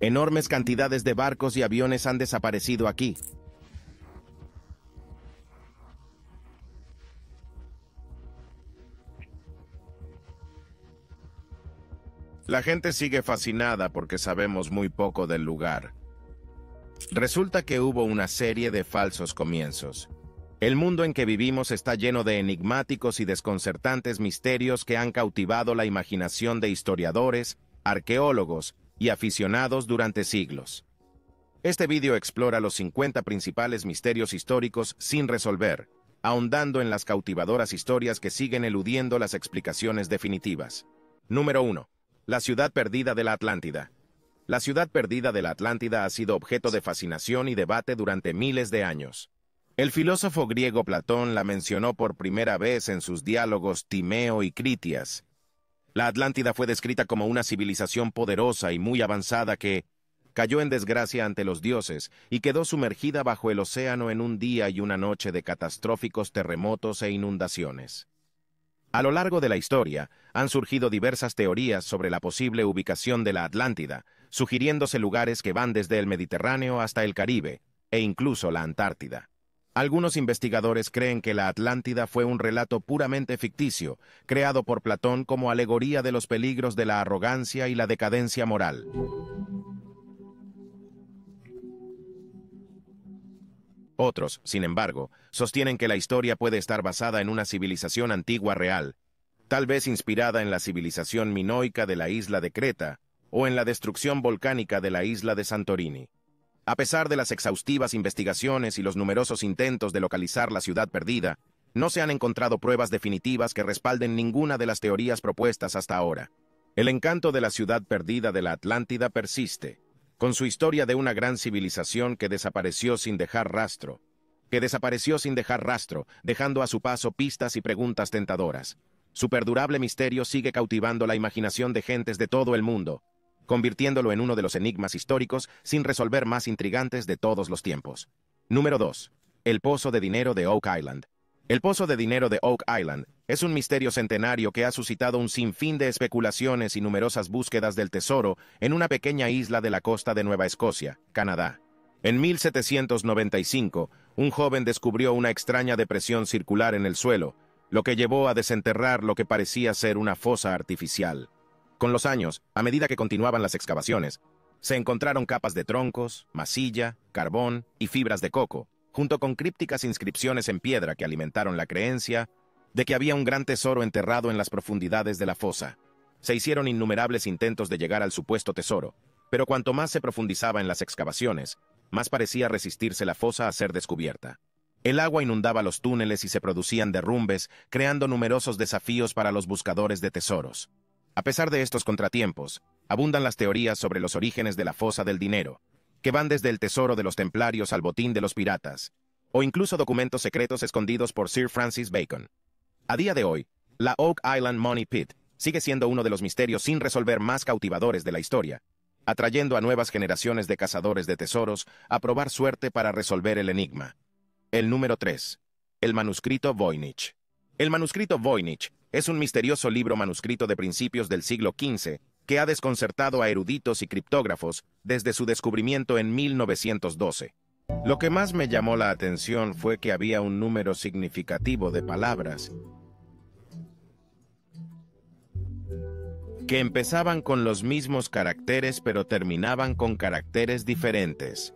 Enormes cantidades de barcos y aviones han desaparecido aquí. La gente sigue fascinada porque sabemos muy poco del lugar. Resulta que hubo una serie de falsos comienzos. El mundo en que vivimos está lleno de enigmáticos y desconcertantes misterios que han cautivado la imaginación de historiadores, arqueólogos y aficionados durante siglos. Este vídeo explora los 50 principales misterios históricos sin resolver, ahondando en las cautivadoras historias que siguen eludiendo las explicaciones definitivas. Número 1. La ciudad perdida de la Atlántida. La ciudad perdida de la Atlántida ha sido objeto de fascinación y debate durante miles de años. El filósofo griego Platón la mencionó por primera vez en sus diálogos Timeo y Critias. La Atlántida fue descrita como una civilización poderosa y muy avanzada que cayó en desgracia ante los dioses y quedó sumergida bajo el océano en un día y una noche de catastróficos terremotos e inundaciones. A lo largo de la historia, han surgido diversas teorías sobre la posible ubicación de la Atlántida, sugiriéndose lugares que van desde el Mediterráneo hasta el Caribe, e incluso la Antártida. Algunos investigadores creen que la Atlántida fue un relato puramente ficticio, creado por Platón como alegoría de los peligros de la arrogancia y la decadencia moral. Otros, sin embargo, sostienen que la historia puede estar basada en una civilización antigua real, tal vez inspirada en la civilización minoica de la isla de Creta o en la destrucción volcánica de la isla de Santorini. A pesar de las exhaustivas investigaciones y los numerosos intentos de localizar la ciudad perdida, no se han encontrado pruebas definitivas que respalden ninguna de las teorías propuestas hasta ahora. El encanto de la ciudad perdida de la Atlántida persiste, con su historia de una gran civilización que desapareció sin dejar rastro, que desapareció sin dejar rastro, dejando a su paso pistas y preguntas tentadoras. Su perdurable misterio sigue cautivando la imaginación de gentes de todo el mundo, convirtiéndolo en uno de los enigmas históricos sin resolver más intrigantes de todos los tiempos. Número 2. El Pozo de Dinero de Oak Island. El Pozo de Dinero de Oak Island es un misterio centenario que ha suscitado un sinfín de especulaciones y numerosas búsquedas del tesoro en una pequeña isla de la costa de Nueva Escocia, Canadá. En 1795, un joven descubrió una extraña depresión circular en el suelo, lo que llevó a desenterrar lo que parecía ser una fosa artificial. Con los años, a medida que continuaban las excavaciones, se encontraron capas de troncos, masilla, carbón y fibras de coco, junto con crípticas inscripciones en piedra que alimentaron la creencia de que había un gran tesoro enterrado en las profundidades de la fosa. Se hicieron innumerables intentos de llegar al supuesto tesoro, pero cuanto más se profundizaba en las excavaciones, más parecía resistirse la fosa a ser descubierta. El agua inundaba los túneles y se producían derrumbes, creando numerosos desafíos para los buscadores de tesoros. A pesar de estos contratiempos, abundan las teorías sobre los orígenes de la fosa del dinero, que van desde el tesoro de los templarios al botín de los piratas, o incluso documentos secretos escondidos por Sir Francis Bacon. A día de hoy, la Oak Island Money Pit sigue siendo uno de los misterios sin resolver más cautivadores de la historia, atrayendo a nuevas generaciones de cazadores de tesoros a probar suerte para resolver el enigma. El número 3. El manuscrito Voynich. El manuscrito Voynich es un misterioso libro manuscrito de principios del siglo XV que ha desconcertado a eruditos y criptógrafos desde su descubrimiento en 1912. Lo que más me llamó la atención fue que había un número significativo de palabras que empezaban con los mismos caracteres pero terminaban con caracteres diferentes.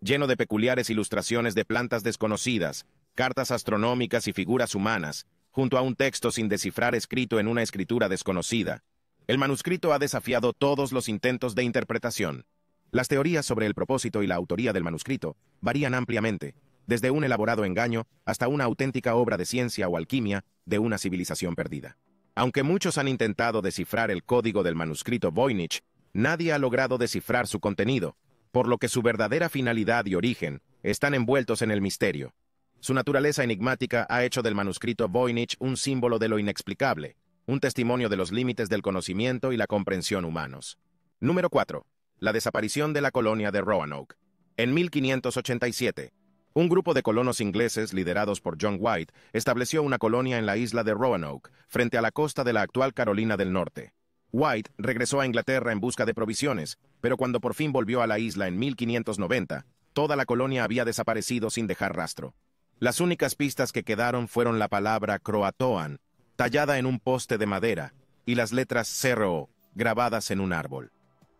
Lleno de peculiares ilustraciones de plantas desconocidas, cartas astronómicas y figuras humanas, junto a un texto sin descifrar escrito en una escritura desconocida, el manuscrito ha desafiado todos los intentos de interpretación. Las teorías sobre el propósito y la autoría del manuscrito varían ampliamente, desde un elaborado engaño hasta una auténtica obra de ciencia o alquimia de una civilización perdida. Aunque muchos han intentado descifrar el código del manuscrito Voynich, nadie ha logrado descifrar su contenido, por lo que su verdadera finalidad y origen están envueltos en el misterio. Su naturaleza enigmática ha hecho del manuscrito Voynich un símbolo de lo inexplicable, un testimonio de los límites del conocimiento y la comprensión humanos. Número 4. La desaparición de la colonia de Roanoke. En 1587, un grupo de colonos ingleses liderados por John White estableció una colonia en la isla de Roanoke, frente a la costa de la actual Carolina del Norte. White regresó a Inglaterra en busca de provisiones, pero cuando por fin volvió a la isla en 1590, toda la colonia había desaparecido sin dejar rastro. Las únicas pistas que quedaron fueron la palabra Croatoan, tallada en un poste de madera, y las letras Cerro, grabadas en un árbol.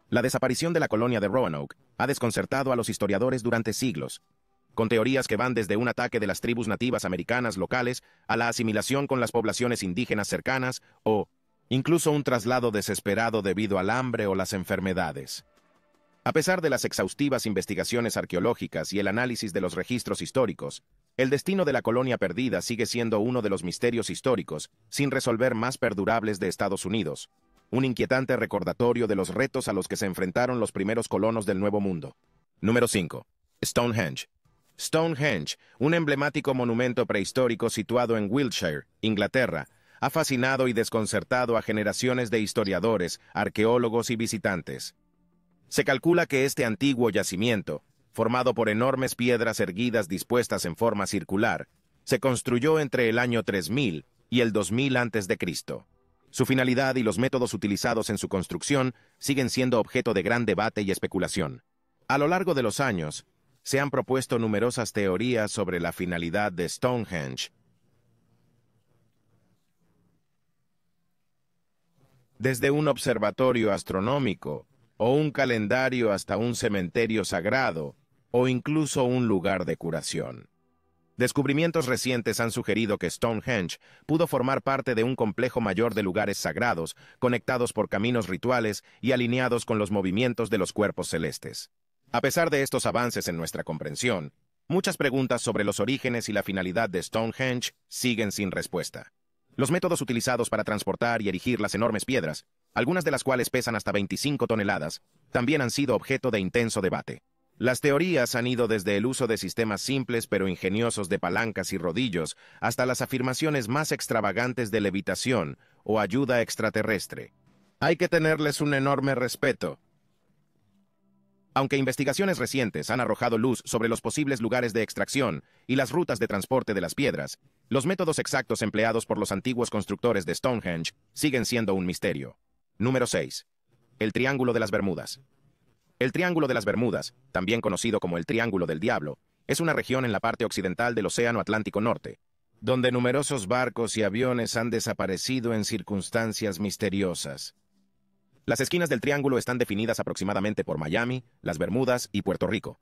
La desaparición de la colonia de Roanoke ha desconcertado a los historiadores durante siglos, con teorías que van desde un ataque de las tribus nativas americanas locales a la asimilación con las poblaciones indígenas cercanas o incluso un traslado desesperado debido al hambre o las enfermedades. A pesar de las exhaustivas investigaciones arqueológicas y el análisis de los registros históricos, el destino de la colonia perdida sigue siendo uno de los misterios históricos sin resolver más perdurables de Estados Unidos, un inquietante recordatorio de los retos a los que se enfrentaron los primeros colonos del Nuevo Mundo. Número 5. Stonehenge. Stonehenge, un emblemático monumento prehistórico situado en Wiltshire, Inglaterra, ha fascinado y desconcertado a generaciones de historiadores, arqueólogos y visitantes. Se calcula que este antiguo yacimiento, formado por enormes piedras erguidas dispuestas en forma circular, se construyó entre el año 3000 y el 2000 a.C. Su finalidad y los métodos utilizados en su construcción siguen siendo objeto de gran debate y especulación. A lo largo de los años, se han propuesto numerosas teorías sobre la finalidad de Stonehenge. Desde un observatorio astronómico, o un calendario hasta un cementerio sagrado, o incluso un lugar de curación. Descubrimientos recientes han sugerido que Stonehenge pudo formar parte de un complejo mayor de lugares sagrados, conectados por caminos rituales y alineados con los movimientos de los cuerpos celestes. A pesar de estos avances en nuestra comprensión, muchas preguntas sobre los orígenes y la finalidad de Stonehenge siguen sin respuesta. Los métodos utilizados para transportar y erigir las enormes piedras, algunas de las cuales pesan hasta 25 toneladas, también han sido objeto de intenso debate. Las teorías han ido desde el uso de sistemas simples pero ingeniosos de palancas y rodillos hasta las afirmaciones más extravagantes de levitación o ayuda extraterrestre. Hay que tenerles un enorme respeto, aunque investigaciones recientes han arrojado luz sobre los posibles lugares de extracción y las rutas de transporte de las piedras, los métodos exactos empleados por los antiguos constructores de Stonehenge siguen siendo un misterio. Número 6. El Triángulo de las Bermudas. El Triángulo de las Bermudas, también conocido como el Triángulo del Diablo, es una región en la parte occidental del Océano Atlántico Norte, donde numerosos barcos y aviones han desaparecido en circunstancias misteriosas. Las esquinas del triángulo están definidas aproximadamente por Miami, las Bermudas y Puerto Rico.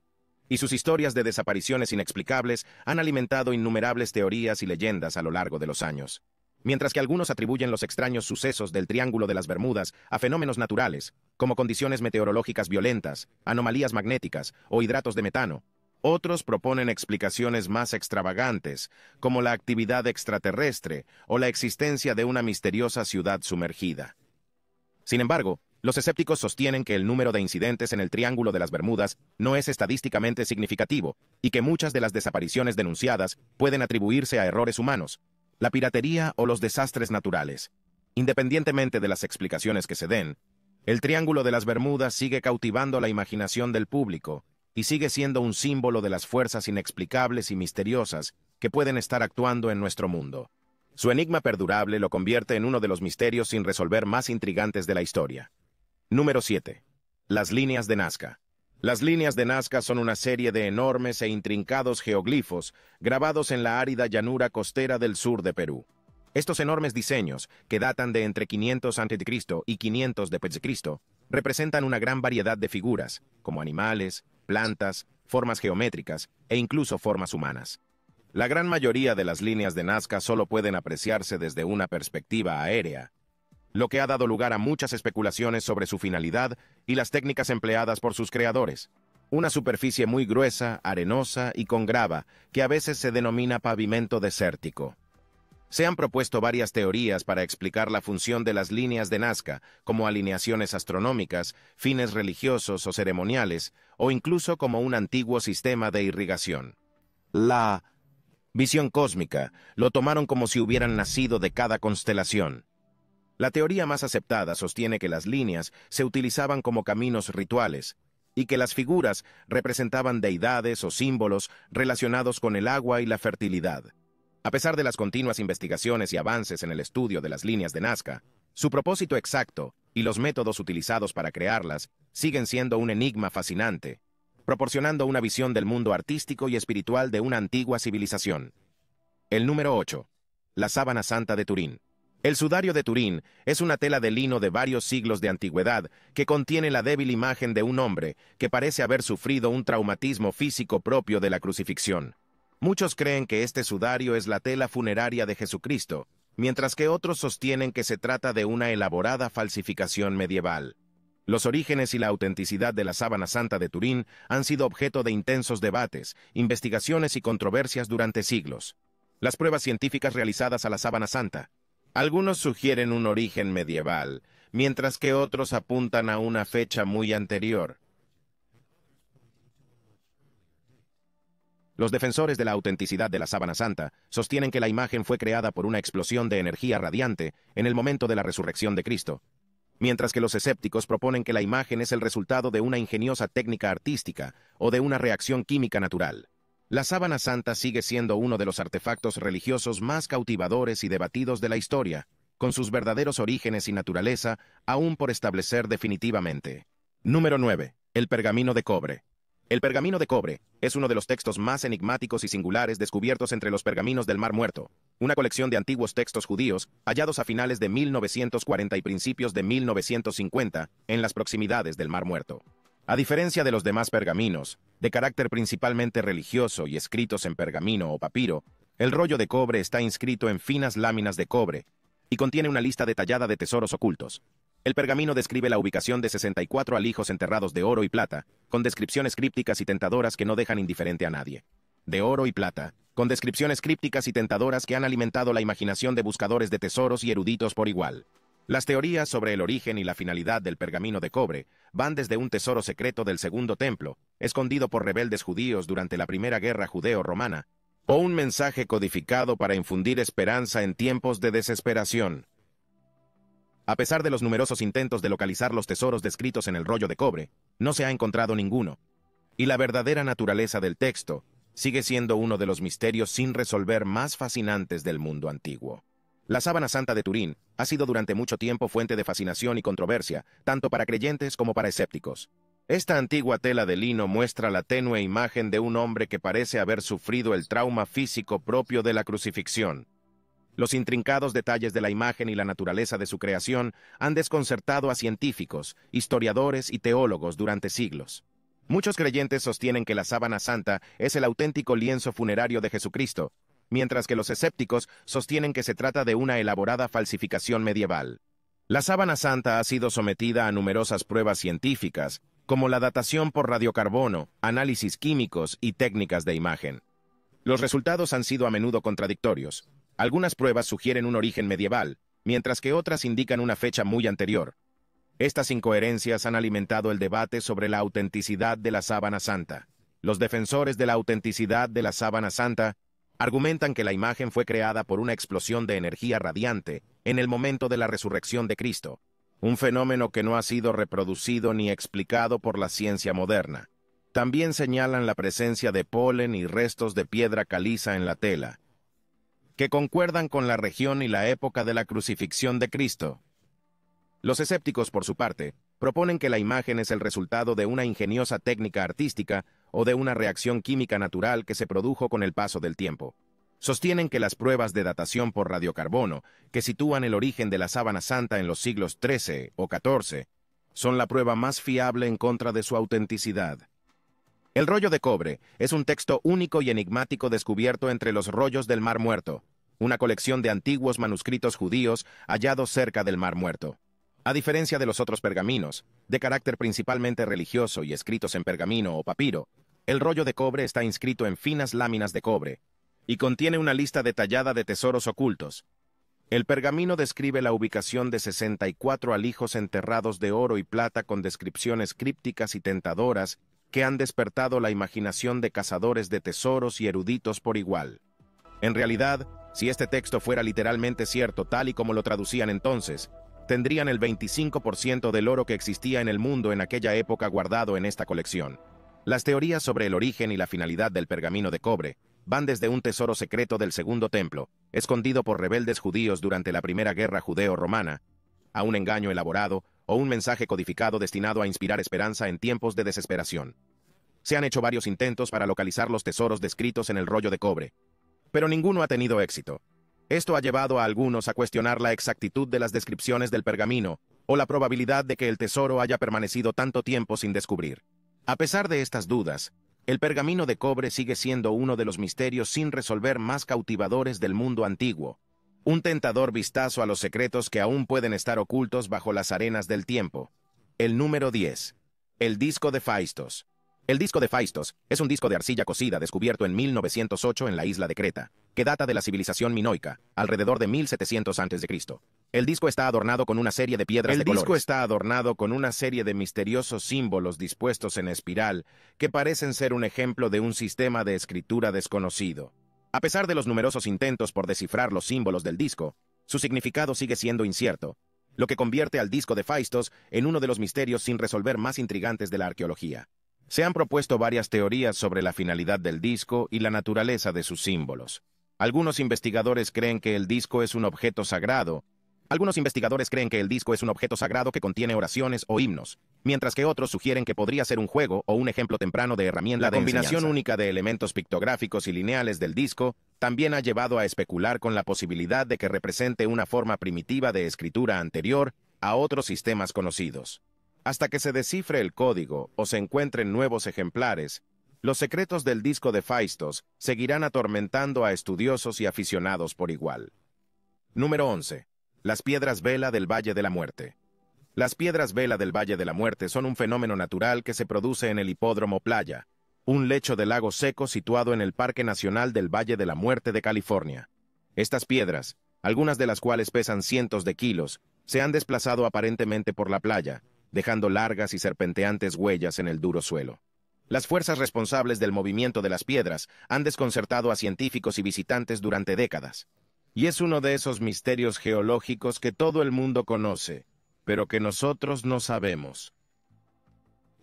Y sus historias de desapariciones inexplicables han alimentado innumerables teorías y leyendas a lo largo de los años. Mientras que algunos atribuyen los extraños sucesos del Triángulo de las Bermudas a fenómenos naturales, como condiciones meteorológicas violentas, anomalías magnéticas o hidratos de metano, otros proponen explicaciones más extravagantes, como la actividad extraterrestre o la existencia de una misteriosa ciudad sumergida. Sin embargo, los escépticos sostienen que el número de incidentes en el Triángulo de las Bermudas no es estadísticamente significativo y que muchas de las desapariciones denunciadas pueden atribuirse a errores humanos, la piratería o los desastres naturales. Independientemente de las explicaciones que se den, el Triángulo de las Bermudas sigue cautivando la imaginación del público y sigue siendo un símbolo de las fuerzas inexplicables y misteriosas que pueden estar actuando en nuestro mundo. Su enigma perdurable lo convierte en uno de los misterios sin resolver más intrigantes de la historia. Número 7. Las líneas de Nazca. Las líneas de Nazca son una serie de enormes e intrincados geoglifos grabados en la árida llanura costera del sur de Perú. Estos enormes diseños, que datan de entre 500 a.C. y 500 d.C., representan una gran variedad de figuras, como animales, plantas, formas geométricas e incluso formas humanas. La gran mayoría de las líneas de Nazca solo pueden apreciarse desde una perspectiva aérea, lo que ha dado lugar a muchas especulaciones sobre su finalidad y las técnicas empleadas por sus creadores. Una superficie muy gruesa, arenosa y con grava, que a veces se denomina pavimento desértico. Se han propuesto varias teorías para explicar la función de las líneas de Nazca, como alineaciones astronómicas, fines religiosos o ceremoniales, o incluso como un antiguo sistema de irrigación. La visión cósmica, lo tomaron como si hubieran nacido de cada constelación. La teoría más aceptada sostiene que las líneas se utilizaban como caminos rituales y que las figuras representaban deidades o símbolos relacionados con el agua y la fertilidad. A pesar de las continuas investigaciones y avances en el estudio de las líneas de Nazca, su propósito exacto y los métodos utilizados para crearlas siguen siendo un enigma fascinante, proporcionando una visión del mundo artístico y espiritual de una antigua civilización. El número 8. La sábana santa de Turín. El sudario de Turín es una tela de lino de varios siglos de antigüedad que contiene la débil imagen de un hombre que parece haber sufrido un traumatismo físico propio de la crucifixión. Muchos creen que este sudario es la tela funeraria de Jesucristo, mientras que otros sostienen que se trata de una elaborada falsificación medieval. Los orígenes y la autenticidad de la sábana santa de Turín han sido objeto de intensos debates, investigaciones y controversias durante siglos. Las pruebas científicas realizadas a la sábana santa. Algunos sugieren un origen medieval, mientras que otros apuntan a una fecha muy anterior. Los defensores de la autenticidad de la sábana santa sostienen que la imagen fue creada por una explosión de energía radiante en el momento de la resurrección de Cristo, mientras que los escépticos proponen que la imagen es el resultado de una ingeniosa técnica artística o de una reacción química natural. La sábana santa sigue siendo uno de los artefactos religiosos más cautivadores y debatidos de la historia, con sus verdaderos orígenes y naturaleza aún por establecer definitivamente. Número 9. El pergamino de cobre. El pergamino de cobre es uno de los textos más enigmáticos y singulares descubiertos entre los pergaminos del Mar Muerto, una colección de antiguos textos judíos hallados a finales de 1940 y principios de 1950 en las proximidades del Mar Muerto. A diferencia de los demás pergaminos, de carácter principalmente religioso y escritos en pergamino o papiro, el rollo de cobre está inscrito en finas láminas de cobre y contiene una lista detallada de tesoros ocultos, el pergamino describe la ubicación de 64 alijos enterrados de oro y plata, con descripciones crípticas y tentadoras que no dejan indiferente a nadie. De oro y plata, con descripciones crípticas y tentadoras que han alimentado la imaginación de buscadores de tesoros y eruditos por igual. Las teorías sobre el origen y la finalidad del pergamino de cobre van desde un tesoro secreto del Segundo Templo, escondido por rebeldes judíos durante la Primera Guerra Judeo-Romana, o un mensaje codificado para infundir esperanza en tiempos de desesperación. A pesar de los numerosos intentos de localizar los tesoros descritos en el rollo de cobre, no se ha encontrado ninguno. Y la verdadera naturaleza del texto sigue siendo uno de los misterios sin resolver más fascinantes del mundo antiguo. La sábana santa de Turín ha sido durante mucho tiempo fuente de fascinación y controversia, tanto para creyentes como para escépticos. Esta antigua tela de lino muestra la tenue imagen de un hombre que parece haber sufrido el trauma físico propio de la crucifixión, los intrincados detalles de la imagen y la naturaleza de su creación han desconcertado a científicos, historiadores y teólogos durante siglos. Muchos creyentes sostienen que la sábana santa es el auténtico lienzo funerario de Jesucristo, mientras que los escépticos sostienen que se trata de una elaborada falsificación medieval. La sábana santa ha sido sometida a numerosas pruebas científicas, como la datación por radiocarbono, análisis químicos y técnicas de imagen. Los resultados han sido a menudo contradictorios, algunas pruebas sugieren un origen medieval, mientras que otras indican una fecha muy anterior. Estas incoherencias han alimentado el debate sobre la autenticidad de la sábana santa. Los defensores de la autenticidad de la sábana santa argumentan que la imagen fue creada por una explosión de energía radiante en el momento de la resurrección de Cristo, un fenómeno que no ha sido reproducido ni explicado por la ciencia moderna. También señalan la presencia de polen y restos de piedra caliza en la tela, que concuerdan con la región y la época de la crucifixión de Cristo. Los escépticos, por su parte, proponen que la imagen es el resultado de una ingeniosa técnica artística o de una reacción química natural que se produjo con el paso del tiempo. Sostienen que las pruebas de datación por radiocarbono, que sitúan el origen de la sábana santa en los siglos XIII o XIV, son la prueba más fiable en contra de su autenticidad. El rollo de cobre es un texto único y enigmático descubierto entre los rollos del Mar Muerto, una colección de antiguos manuscritos judíos hallados cerca del Mar Muerto. A diferencia de los otros pergaminos, de carácter principalmente religioso y escritos en pergamino o papiro, el rollo de cobre está inscrito en finas láminas de cobre y contiene una lista detallada de tesoros ocultos. El pergamino describe la ubicación de 64 alijos enterrados de oro y plata con descripciones crípticas y tentadoras que han despertado la imaginación de cazadores de tesoros y eruditos por igual. En realidad, si este texto fuera literalmente cierto tal y como lo traducían entonces, tendrían el 25% del oro que existía en el mundo en aquella época guardado en esta colección. Las teorías sobre el origen y la finalidad del pergamino de cobre van desde un tesoro secreto del Segundo Templo, escondido por rebeldes judíos durante la Primera Guerra Judeo-Romana, a un engaño elaborado o un mensaje codificado destinado a inspirar esperanza en tiempos de desesperación. Se han hecho varios intentos para localizar los tesoros descritos en el rollo de cobre, pero ninguno ha tenido éxito. Esto ha llevado a algunos a cuestionar la exactitud de las descripciones del pergamino o la probabilidad de que el tesoro haya permanecido tanto tiempo sin descubrir. A pesar de estas dudas, el pergamino de cobre sigue siendo uno de los misterios sin resolver más cautivadores del mundo antiguo, un tentador vistazo a los secretos que aún pueden estar ocultos bajo las arenas del tiempo. El número 10. El disco de Faistos. El disco de Faistos es un disco de arcilla cocida descubierto en 1908 en la isla de Creta, que data de la civilización minoica, alrededor de 1700 a.C. El disco está adornado con una serie de piedras El de disco está adornado con una serie de misteriosos símbolos dispuestos en espiral que parecen ser un ejemplo de un sistema de escritura desconocido. A pesar de los numerosos intentos por descifrar los símbolos del disco, su significado sigue siendo incierto, lo que convierte al disco de Faistos en uno de los misterios sin resolver más intrigantes de la arqueología. Se han propuesto varias teorías sobre la finalidad del disco y la naturaleza de sus símbolos. Algunos investigadores creen que el disco es un objeto sagrado. Algunos investigadores creen que el disco es un objeto sagrado que contiene oraciones o himnos, mientras que otros sugieren que podría ser un juego o un ejemplo temprano de herramienta La de combinación enseñanza. única de elementos pictográficos y lineales del disco también ha llevado a especular con la posibilidad de que represente una forma primitiva de escritura anterior a otros sistemas conocidos. Hasta que se descifre el código o se encuentren nuevos ejemplares, los secretos del disco de Faistos seguirán atormentando a estudiosos y aficionados por igual. Número 11. Las piedras vela del Valle de la Muerte. Las piedras vela del Valle de la Muerte son un fenómeno natural que se produce en el hipódromo Playa, un lecho de lago seco situado en el Parque Nacional del Valle de la Muerte de California. Estas piedras, algunas de las cuales pesan cientos de kilos, se han desplazado aparentemente por la playa, dejando largas y serpenteantes huellas en el duro suelo. Las fuerzas responsables del movimiento de las piedras han desconcertado a científicos y visitantes durante décadas. Y es uno de esos misterios geológicos que todo el mundo conoce, pero que nosotros no sabemos.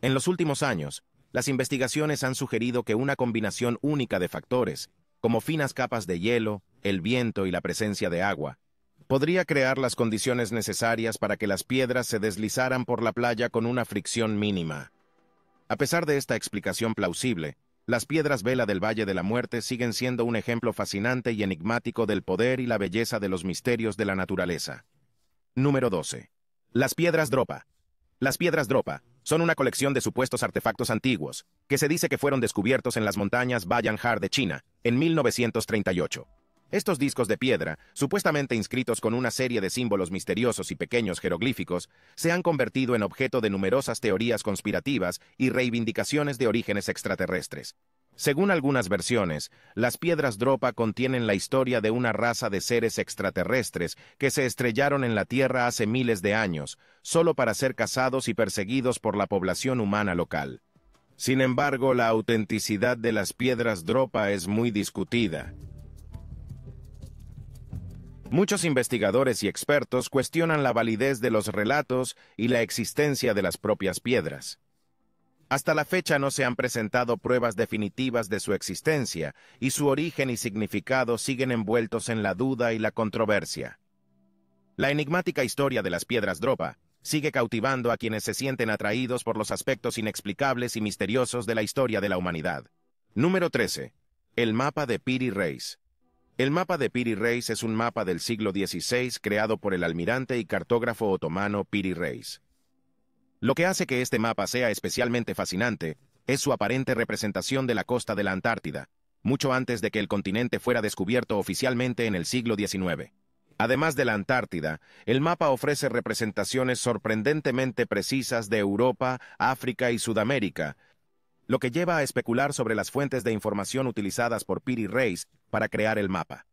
En los últimos años, las investigaciones han sugerido que una combinación única de factores, como finas capas de hielo, el viento y la presencia de agua, podría crear las condiciones necesarias para que las piedras se deslizaran por la playa con una fricción mínima. A pesar de esta explicación plausible, las piedras vela del Valle de la Muerte siguen siendo un ejemplo fascinante y enigmático del poder y la belleza de los misterios de la naturaleza. Número 12. Las piedras Dropa. Las piedras Dropa son una colección de supuestos artefactos antiguos, que se dice que fueron descubiertos en las montañas Bayanjar de China, en 1938. Estos discos de piedra, supuestamente inscritos con una serie de símbolos misteriosos y pequeños jeroglíficos, se han convertido en objeto de numerosas teorías conspirativas y reivindicaciones de orígenes extraterrestres. Según algunas versiones, las piedras Dropa contienen la historia de una raza de seres extraterrestres que se estrellaron en la Tierra hace miles de años, solo para ser cazados y perseguidos por la población humana local. Sin embargo, la autenticidad de las piedras Dropa es muy discutida. Muchos investigadores y expertos cuestionan la validez de los relatos y la existencia de las propias piedras. Hasta la fecha no se han presentado pruebas definitivas de su existencia, y su origen y significado siguen envueltos en la duda y la controversia. La enigmática historia de las piedras Dropa sigue cautivando a quienes se sienten atraídos por los aspectos inexplicables y misteriosos de la historia de la humanidad. Número 13. El mapa de Piri Reis. El mapa de Piri Reis es un mapa del siglo XVI creado por el almirante y cartógrafo otomano Piri Reis. Lo que hace que este mapa sea especialmente fascinante es su aparente representación de la costa de la Antártida, mucho antes de que el continente fuera descubierto oficialmente en el siglo XIX. Además de la Antártida, el mapa ofrece representaciones sorprendentemente precisas de Europa, África y Sudamérica, lo que lleva a especular sobre las fuentes de información utilizadas por Piri Reis para crear el mapa.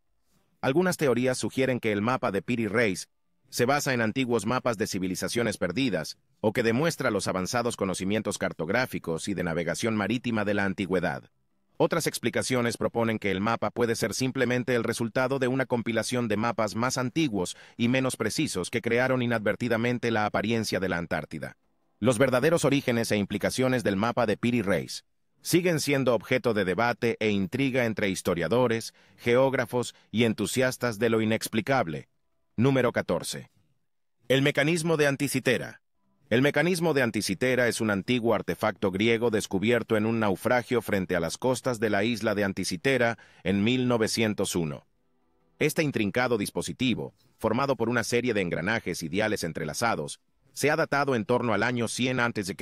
Algunas teorías sugieren que el mapa de Piri Reis se basa en antiguos mapas de civilizaciones perdidas o que demuestra los avanzados conocimientos cartográficos y de navegación marítima de la antigüedad. Otras explicaciones proponen que el mapa puede ser simplemente el resultado de una compilación de mapas más antiguos y menos precisos que crearon inadvertidamente la apariencia de la Antártida. Los verdaderos orígenes e implicaciones del mapa de Piri Reis siguen siendo objeto de debate e intriga entre historiadores, geógrafos y entusiastas de lo inexplicable. Número 14. El mecanismo de Anticitera. El mecanismo de Anticitera es un antiguo artefacto griego descubierto en un naufragio frente a las costas de la isla de Anticitera en 1901. Este intrincado dispositivo, formado por una serie de engranajes y diales entrelazados, se ha datado en torno al año 100 a.C.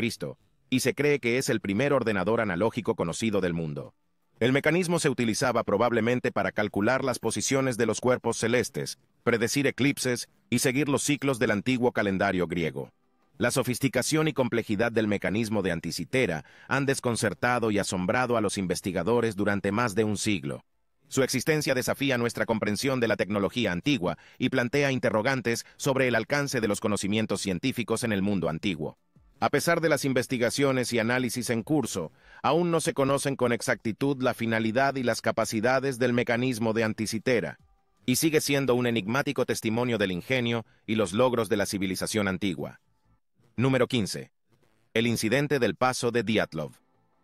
y se cree que es el primer ordenador analógico conocido del mundo. El mecanismo se utilizaba probablemente para calcular las posiciones de los cuerpos celestes, predecir eclipses y seguir los ciclos del antiguo calendario griego. La sofisticación y complejidad del mecanismo de Anticitera han desconcertado y asombrado a los investigadores durante más de un siglo. Su existencia desafía nuestra comprensión de la tecnología antigua y plantea interrogantes sobre el alcance de los conocimientos científicos en el mundo antiguo. A pesar de las investigaciones y análisis en curso, aún no se conocen con exactitud la finalidad y las capacidades del mecanismo de Anticitera, y sigue siendo un enigmático testimonio del ingenio y los logros de la civilización antigua. Número 15. El incidente del paso de Diatlov.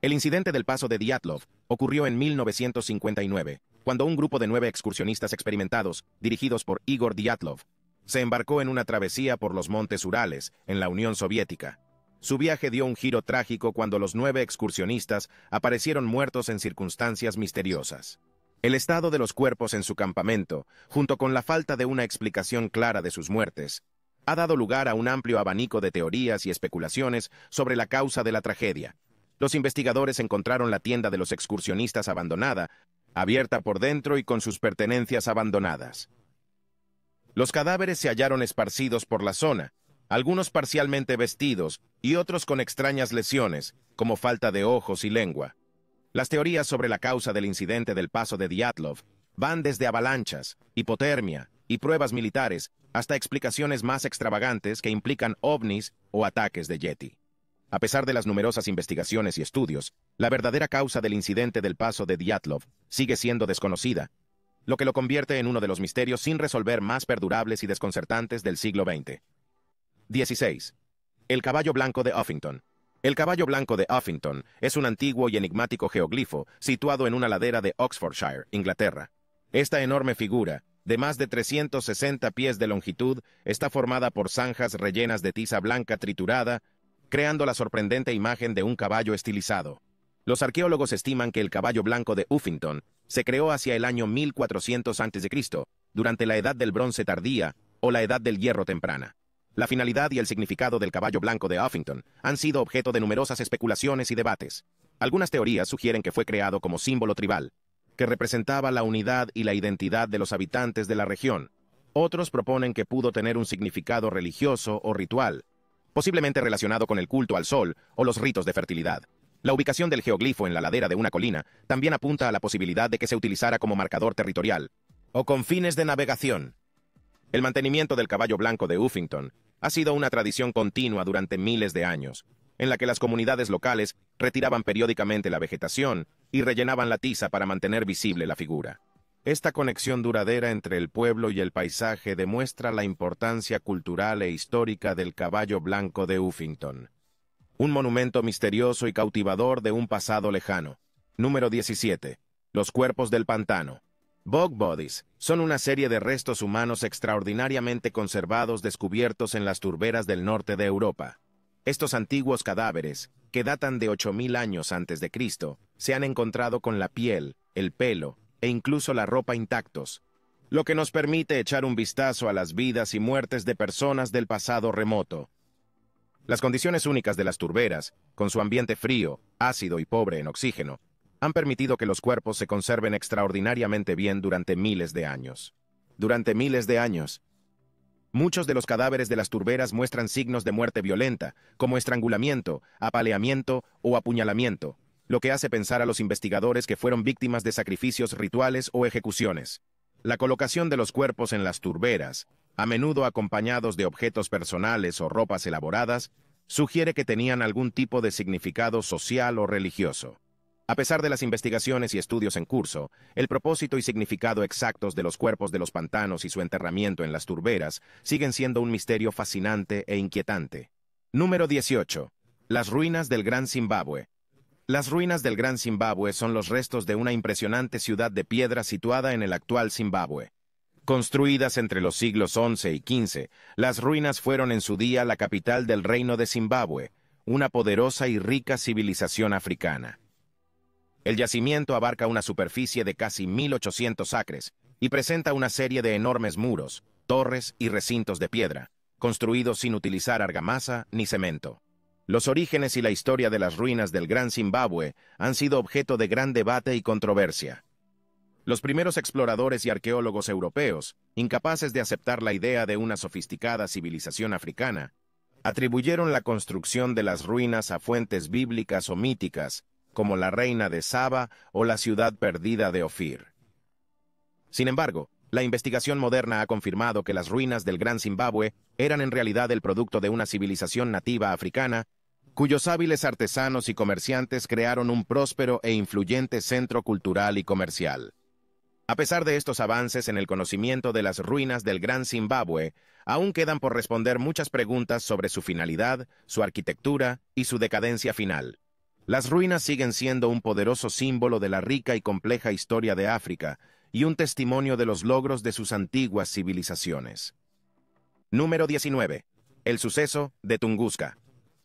El incidente del paso de Diatlov ocurrió en 1959, cuando un grupo de nueve excursionistas experimentados, dirigidos por Igor Diatlov, se embarcó en una travesía por los montes Urales, en la Unión Soviética. Su viaje dio un giro trágico cuando los nueve excursionistas aparecieron muertos en circunstancias misteriosas. El estado de los cuerpos en su campamento, junto con la falta de una explicación clara de sus muertes, ha dado lugar a un amplio abanico de teorías y especulaciones sobre la causa de la tragedia. Los investigadores encontraron la tienda de los excursionistas abandonada, abierta por dentro y con sus pertenencias abandonadas. Los cadáveres se hallaron esparcidos por la zona, algunos parcialmente vestidos y otros con extrañas lesiones, como falta de ojos y lengua. Las teorías sobre la causa del incidente del paso de Diatlov van desde avalanchas, hipotermia, y pruebas militares hasta explicaciones más extravagantes que implican ovnis o ataques de Yeti. A pesar de las numerosas investigaciones y estudios, la verdadera causa del incidente del paso de Dyatlov sigue siendo desconocida, lo que lo convierte en uno de los misterios sin resolver más perdurables y desconcertantes del siglo XX. 16. El caballo blanco de Uffington. El caballo blanco de Uffington es un antiguo y enigmático geoglifo situado en una ladera de Oxfordshire, Inglaterra. Esta enorme figura, de más de 360 pies de longitud, está formada por zanjas rellenas de tiza blanca triturada, creando la sorprendente imagen de un caballo estilizado. Los arqueólogos estiman que el caballo blanco de Uffington se creó hacia el año 1400 a.C., durante la Edad del Bronce tardía o la Edad del Hierro temprana. La finalidad y el significado del caballo blanco de Uffington han sido objeto de numerosas especulaciones y debates. Algunas teorías sugieren que fue creado como símbolo tribal, que representaba la unidad y la identidad de los habitantes de la región. Otros proponen que pudo tener un significado religioso o ritual, posiblemente relacionado con el culto al sol o los ritos de fertilidad. La ubicación del geoglifo en la ladera de una colina también apunta a la posibilidad de que se utilizara como marcador territorial o con fines de navegación. El mantenimiento del caballo blanco de Uffington ha sido una tradición continua durante miles de años, en la que las comunidades locales retiraban periódicamente la vegetación y rellenaban la tiza para mantener visible la figura. Esta conexión duradera entre el pueblo y el paisaje demuestra la importancia cultural e histórica del caballo blanco de Uffington. Un monumento misterioso y cautivador de un pasado lejano. Número 17. Los cuerpos del pantano. Bog bodies son una serie de restos humanos extraordinariamente conservados descubiertos en las turberas del norte de Europa. Estos antiguos cadáveres, que datan de 8.000 años antes de Cristo, se han encontrado con la piel, el pelo e incluso la ropa intactos, lo que nos permite echar un vistazo a las vidas y muertes de personas del pasado remoto. Las condiciones únicas de las turberas, con su ambiente frío, ácido y pobre en oxígeno, han permitido que los cuerpos se conserven extraordinariamente bien durante miles de años. Durante miles de años, Muchos de los cadáveres de las turberas muestran signos de muerte violenta, como estrangulamiento, apaleamiento o apuñalamiento, lo que hace pensar a los investigadores que fueron víctimas de sacrificios rituales o ejecuciones. La colocación de los cuerpos en las turberas, a menudo acompañados de objetos personales o ropas elaboradas, sugiere que tenían algún tipo de significado social o religioso. A pesar de las investigaciones y estudios en curso, el propósito y significado exactos de los cuerpos de los pantanos y su enterramiento en las turberas siguen siendo un misterio fascinante e inquietante. Número 18. Las ruinas del Gran Zimbabue. Las ruinas del Gran Zimbabue son los restos de una impresionante ciudad de piedra situada en el actual Zimbabue. Construidas entre los siglos XI y XV, las ruinas fueron en su día la capital del reino de Zimbabue, una poderosa y rica civilización africana. El yacimiento abarca una superficie de casi 1.800 acres y presenta una serie de enormes muros, torres y recintos de piedra, construidos sin utilizar argamasa ni cemento. Los orígenes y la historia de las ruinas del Gran Zimbabue han sido objeto de gran debate y controversia. Los primeros exploradores y arqueólogos europeos, incapaces de aceptar la idea de una sofisticada civilización africana, atribuyeron la construcción de las ruinas a fuentes bíblicas o míticas como la reina de Saba o la ciudad perdida de Ofir. Sin embargo, la investigación moderna ha confirmado que las ruinas del Gran Zimbabue eran en realidad el producto de una civilización nativa africana, cuyos hábiles artesanos y comerciantes crearon un próspero e influyente centro cultural y comercial. A pesar de estos avances en el conocimiento de las ruinas del Gran Zimbabue, aún quedan por responder muchas preguntas sobre su finalidad, su arquitectura y su decadencia final. Las ruinas siguen siendo un poderoso símbolo de la rica y compleja historia de África y un testimonio de los logros de sus antiguas civilizaciones. Número 19. El suceso de Tunguska.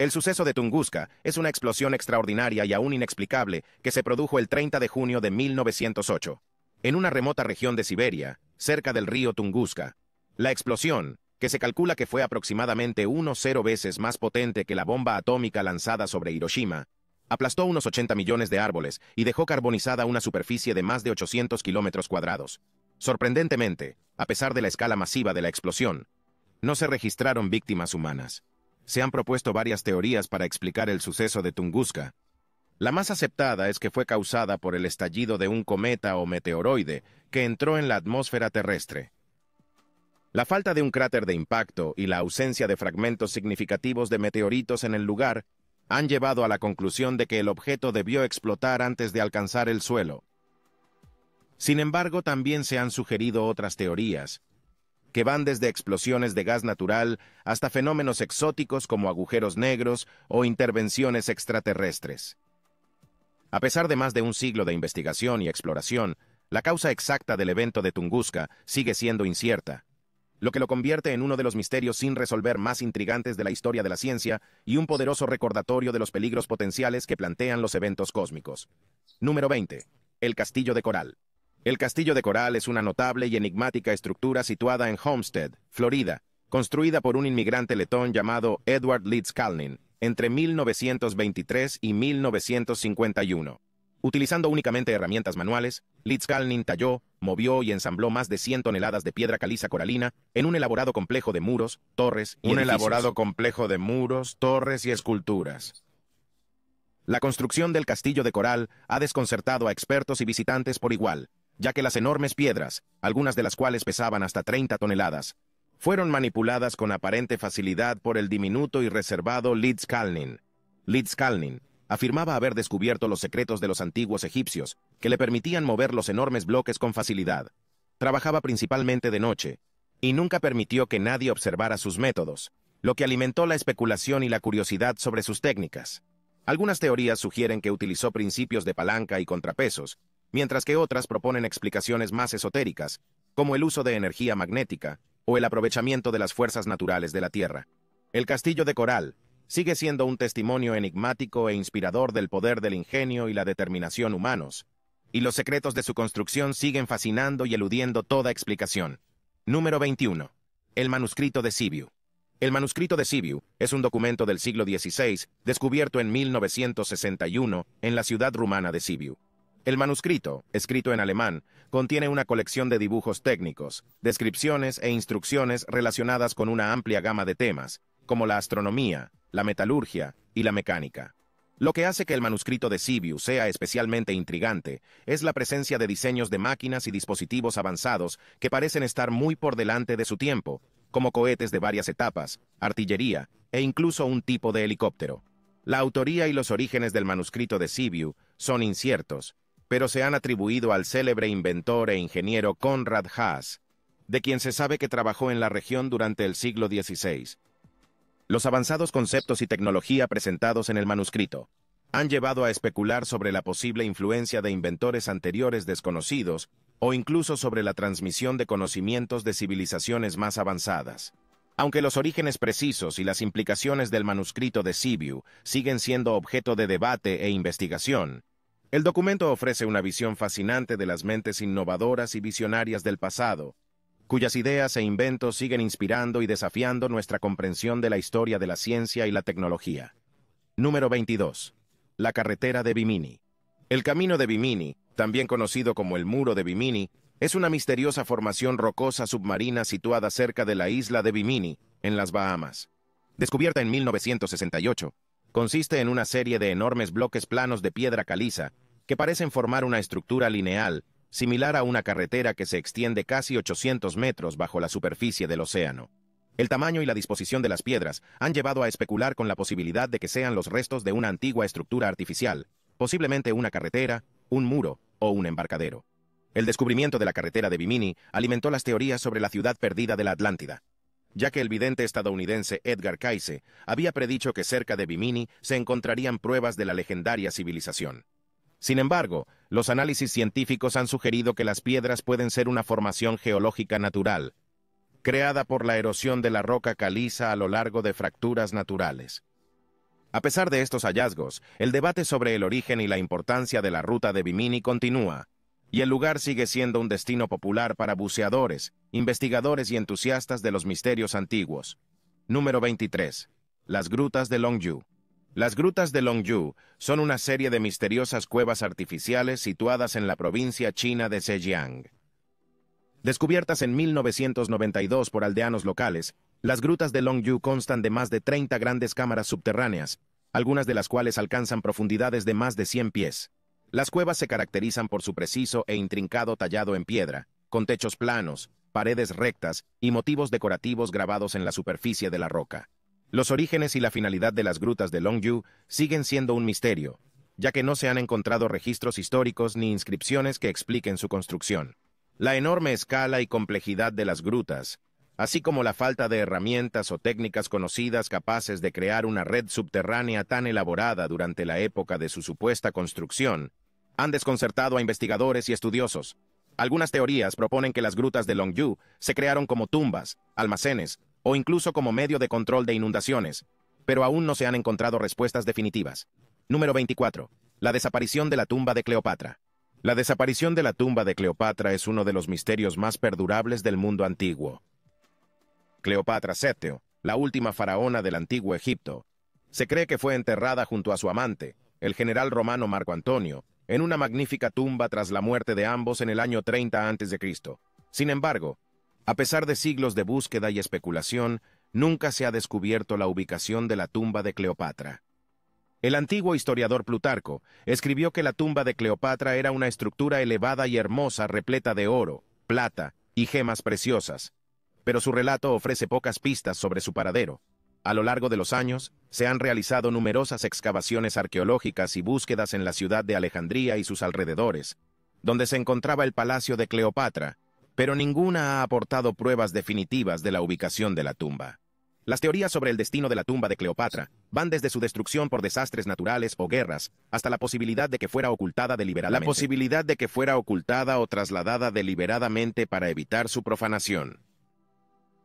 El suceso de Tunguska es una explosión extraordinaria y aún inexplicable que se produjo el 30 de junio de 1908. En una remota región de Siberia, cerca del río Tunguska. La explosión, que se calcula que fue aproximadamente 1,0 veces más potente que la bomba atómica lanzada sobre Hiroshima, aplastó unos 80 millones de árboles y dejó carbonizada una superficie de más de 800 kilómetros cuadrados. Sorprendentemente, a pesar de la escala masiva de la explosión, no se registraron víctimas humanas. Se han propuesto varias teorías para explicar el suceso de Tunguska. La más aceptada es que fue causada por el estallido de un cometa o meteoroide que entró en la atmósfera terrestre. La falta de un cráter de impacto y la ausencia de fragmentos significativos de meteoritos en el lugar han llevado a la conclusión de que el objeto debió explotar antes de alcanzar el suelo. Sin embargo, también se han sugerido otras teorías, que van desde explosiones de gas natural hasta fenómenos exóticos como agujeros negros o intervenciones extraterrestres. A pesar de más de un siglo de investigación y exploración, la causa exacta del evento de Tunguska sigue siendo incierta lo que lo convierte en uno de los misterios sin resolver más intrigantes de la historia de la ciencia y un poderoso recordatorio de los peligros potenciales que plantean los eventos cósmicos. Número 20. El Castillo de Coral. El Castillo de Coral es una notable y enigmática estructura situada en Homestead, Florida, construida por un inmigrante letón llamado Edward Leeds Kalnin entre 1923 y 1951. Utilizando únicamente herramientas manuales, Kalnin talló, movió y ensambló más de 100 toneladas de piedra caliza coralina en un elaborado complejo de muros, torres y Un elaborado complejo de muros, torres y esculturas. La construcción del castillo de coral ha desconcertado a expertos y visitantes por igual, ya que las enormes piedras, algunas de las cuales pesaban hasta 30 toneladas, fueron manipuladas con aparente facilidad por el diminuto y reservado Kalnin. Kalnin afirmaba haber descubierto los secretos de los antiguos egipcios, que le permitían mover los enormes bloques con facilidad. Trabajaba principalmente de noche, y nunca permitió que nadie observara sus métodos, lo que alimentó la especulación y la curiosidad sobre sus técnicas. Algunas teorías sugieren que utilizó principios de palanca y contrapesos, mientras que otras proponen explicaciones más esotéricas, como el uso de energía magnética o el aprovechamiento de las fuerzas naturales de la Tierra. El castillo de coral, sigue siendo un testimonio enigmático e inspirador del poder del ingenio y la determinación humanos, y los secretos de su construcción siguen fascinando y eludiendo toda explicación. Número 21. El manuscrito de Sibiu. El manuscrito de Sibiu es un documento del siglo XVI descubierto en 1961 en la ciudad rumana de Sibiu. El manuscrito, escrito en alemán, contiene una colección de dibujos técnicos, descripciones e instrucciones relacionadas con una amplia gama de temas, como la astronomía, la metalurgia y la mecánica. Lo que hace que el manuscrito de Sibiu sea especialmente intrigante es la presencia de diseños de máquinas y dispositivos avanzados que parecen estar muy por delante de su tiempo, como cohetes de varias etapas, artillería e incluso un tipo de helicóptero. La autoría y los orígenes del manuscrito de Sibiu son inciertos, pero se han atribuido al célebre inventor e ingeniero Conrad Haas, de quien se sabe que trabajó en la región durante el siglo XVI. Los avanzados conceptos y tecnología presentados en el manuscrito han llevado a especular sobre la posible influencia de inventores anteriores desconocidos o incluso sobre la transmisión de conocimientos de civilizaciones más avanzadas. Aunque los orígenes precisos y las implicaciones del manuscrito de Sibiu siguen siendo objeto de debate e investigación, el documento ofrece una visión fascinante de las mentes innovadoras y visionarias del pasado, cuyas ideas e inventos siguen inspirando y desafiando nuestra comprensión de la historia de la ciencia y la tecnología. Número 22. La carretera de Bimini. El camino de Bimini, también conocido como el Muro de Bimini, es una misteriosa formación rocosa submarina situada cerca de la isla de Bimini, en las Bahamas. Descubierta en 1968, consiste en una serie de enormes bloques planos de piedra caliza que parecen formar una estructura lineal, similar a una carretera que se extiende casi 800 metros bajo la superficie del océano. El tamaño y la disposición de las piedras han llevado a especular con la posibilidad de que sean los restos de una antigua estructura artificial, posiblemente una carretera, un muro o un embarcadero. El descubrimiento de la carretera de Bimini alimentó las teorías sobre la ciudad perdida de la Atlántida, ya que el vidente estadounidense Edgar Cayce había predicho que cerca de Bimini se encontrarían pruebas de la legendaria civilización. Sin embargo, los análisis científicos han sugerido que las piedras pueden ser una formación geológica natural, creada por la erosión de la roca caliza a lo largo de fracturas naturales. A pesar de estos hallazgos, el debate sobre el origen y la importancia de la ruta de Bimini continúa, y el lugar sigue siendo un destino popular para buceadores, investigadores y entusiastas de los misterios antiguos. Número 23. Las grutas de Longyu. Las grutas de Longyu son una serie de misteriosas cuevas artificiales situadas en la provincia china de Zhejiang. Descubiertas en 1992 por aldeanos locales, las grutas de Longyu constan de más de 30 grandes cámaras subterráneas, algunas de las cuales alcanzan profundidades de más de 100 pies. Las cuevas se caracterizan por su preciso e intrincado tallado en piedra, con techos planos, paredes rectas y motivos decorativos grabados en la superficie de la roca. Los orígenes y la finalidad de las grutas de Longyu siguen siendo un misterio, ya que no se han encontrado registros históricos ni inscripciones que expliquen su construcción. La enorme escala y complejidad de las grutas, así como la falta de herramientas o técnicas conocidas capaces de crear una red subterránea tan elaborada durante la época de su supuesta construcción, han desconcertado a investigadores y estudiosos. Algunas teorías proponen que las grutas de Longyu se crearon como tumbas, almacenes o incluso como medio de control de inundaciones, pero aún no se han encontrado respuestas definitivas. Número 24. La desaparición de la tumba de Cleopatra. La desaparición de la tumba de Cleopatra es uno de los misterios más perdurables del mundo antiguo. Cleopatra Seteo, la última faraona del antiguo Egipto, se cree que fue enterrada junto a su amante, el general romano Marco Antonio, en una magnífica tumba tras la muerte de ambos en el año 30 a.C. Sin embargo, a pesar de siglos de búsqueda y especulación, nunca se ha descubierto la ubicación de la tumba de Cleopatra. El antiguo historiador Plutarco escribió que la tumba de Cleopatra era una estructura elevada y hermosa repleta de oro, plata y gemas preciosas, pero su relato ofrece pocas pistas sobre su paradero. A lo largo de los años, se han realizado numerosas excavaciones arqueológicas y búsquedas en la ciudad de Alejandría y sus alrededores, donde se encontraba el palacio de Cleopatra, pero ninguna ha aportado pruebas definitivas de la ubicación de la tumba. Las teorías sobre el destino de la tumba de Cleopatra van desde su destrucción por desastres naturales o guerras hasta la posibilidad de que fuera ocultada deliberadamente. La posibilidad de que fuera ocultada o trasladada deliberadamente para evitar su profanación.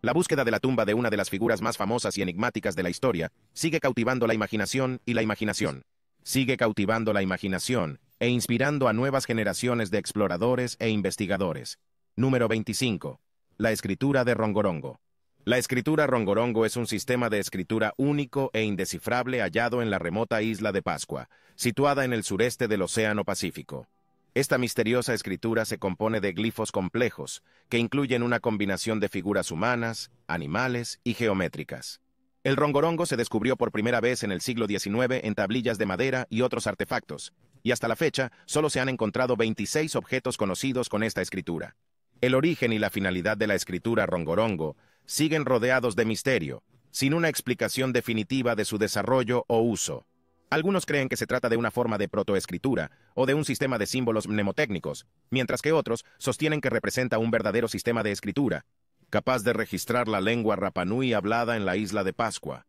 La búsqueda de la tumba de una de las figuras más famosas y enigmáticas de la historia sigue cautivando la imaginación y la imaginación. Sigue cautivando la imaginación e inspirando a nuevas generaciones de exploradores e investigadores. Número 25. La escritura de Rongorongo. La escritura Rongorongo es un sistema de escritura único e indescifrable hallado en la remota isla de Pascua, situada en el sureste del Océano Pacífico. Esta misteriosa escritura se compone de glifos complejos, que incluyen una combinación de figuras humanas, animales y geométricas. El rongorongo se descubrió por primera vez en el siglo XIX en tablillas de madera y otros artefactos, y hasta la fecha solo se han encontrado 26 objetos conocidos con esta escritura. El origen y la finalidad de la escritura rongorongo siguen rodeados de misterio, sin una explicación definitiva de su desarrollo o uso. Algunos creen que se trata de una forma de protoescritura o de un sistema de símbolos mnemotécnicos, mientras que otros sostienen que representa un verdadero sistema de escritura, capaz de registrar la lengua rapanui hablada en la isla de Pascua.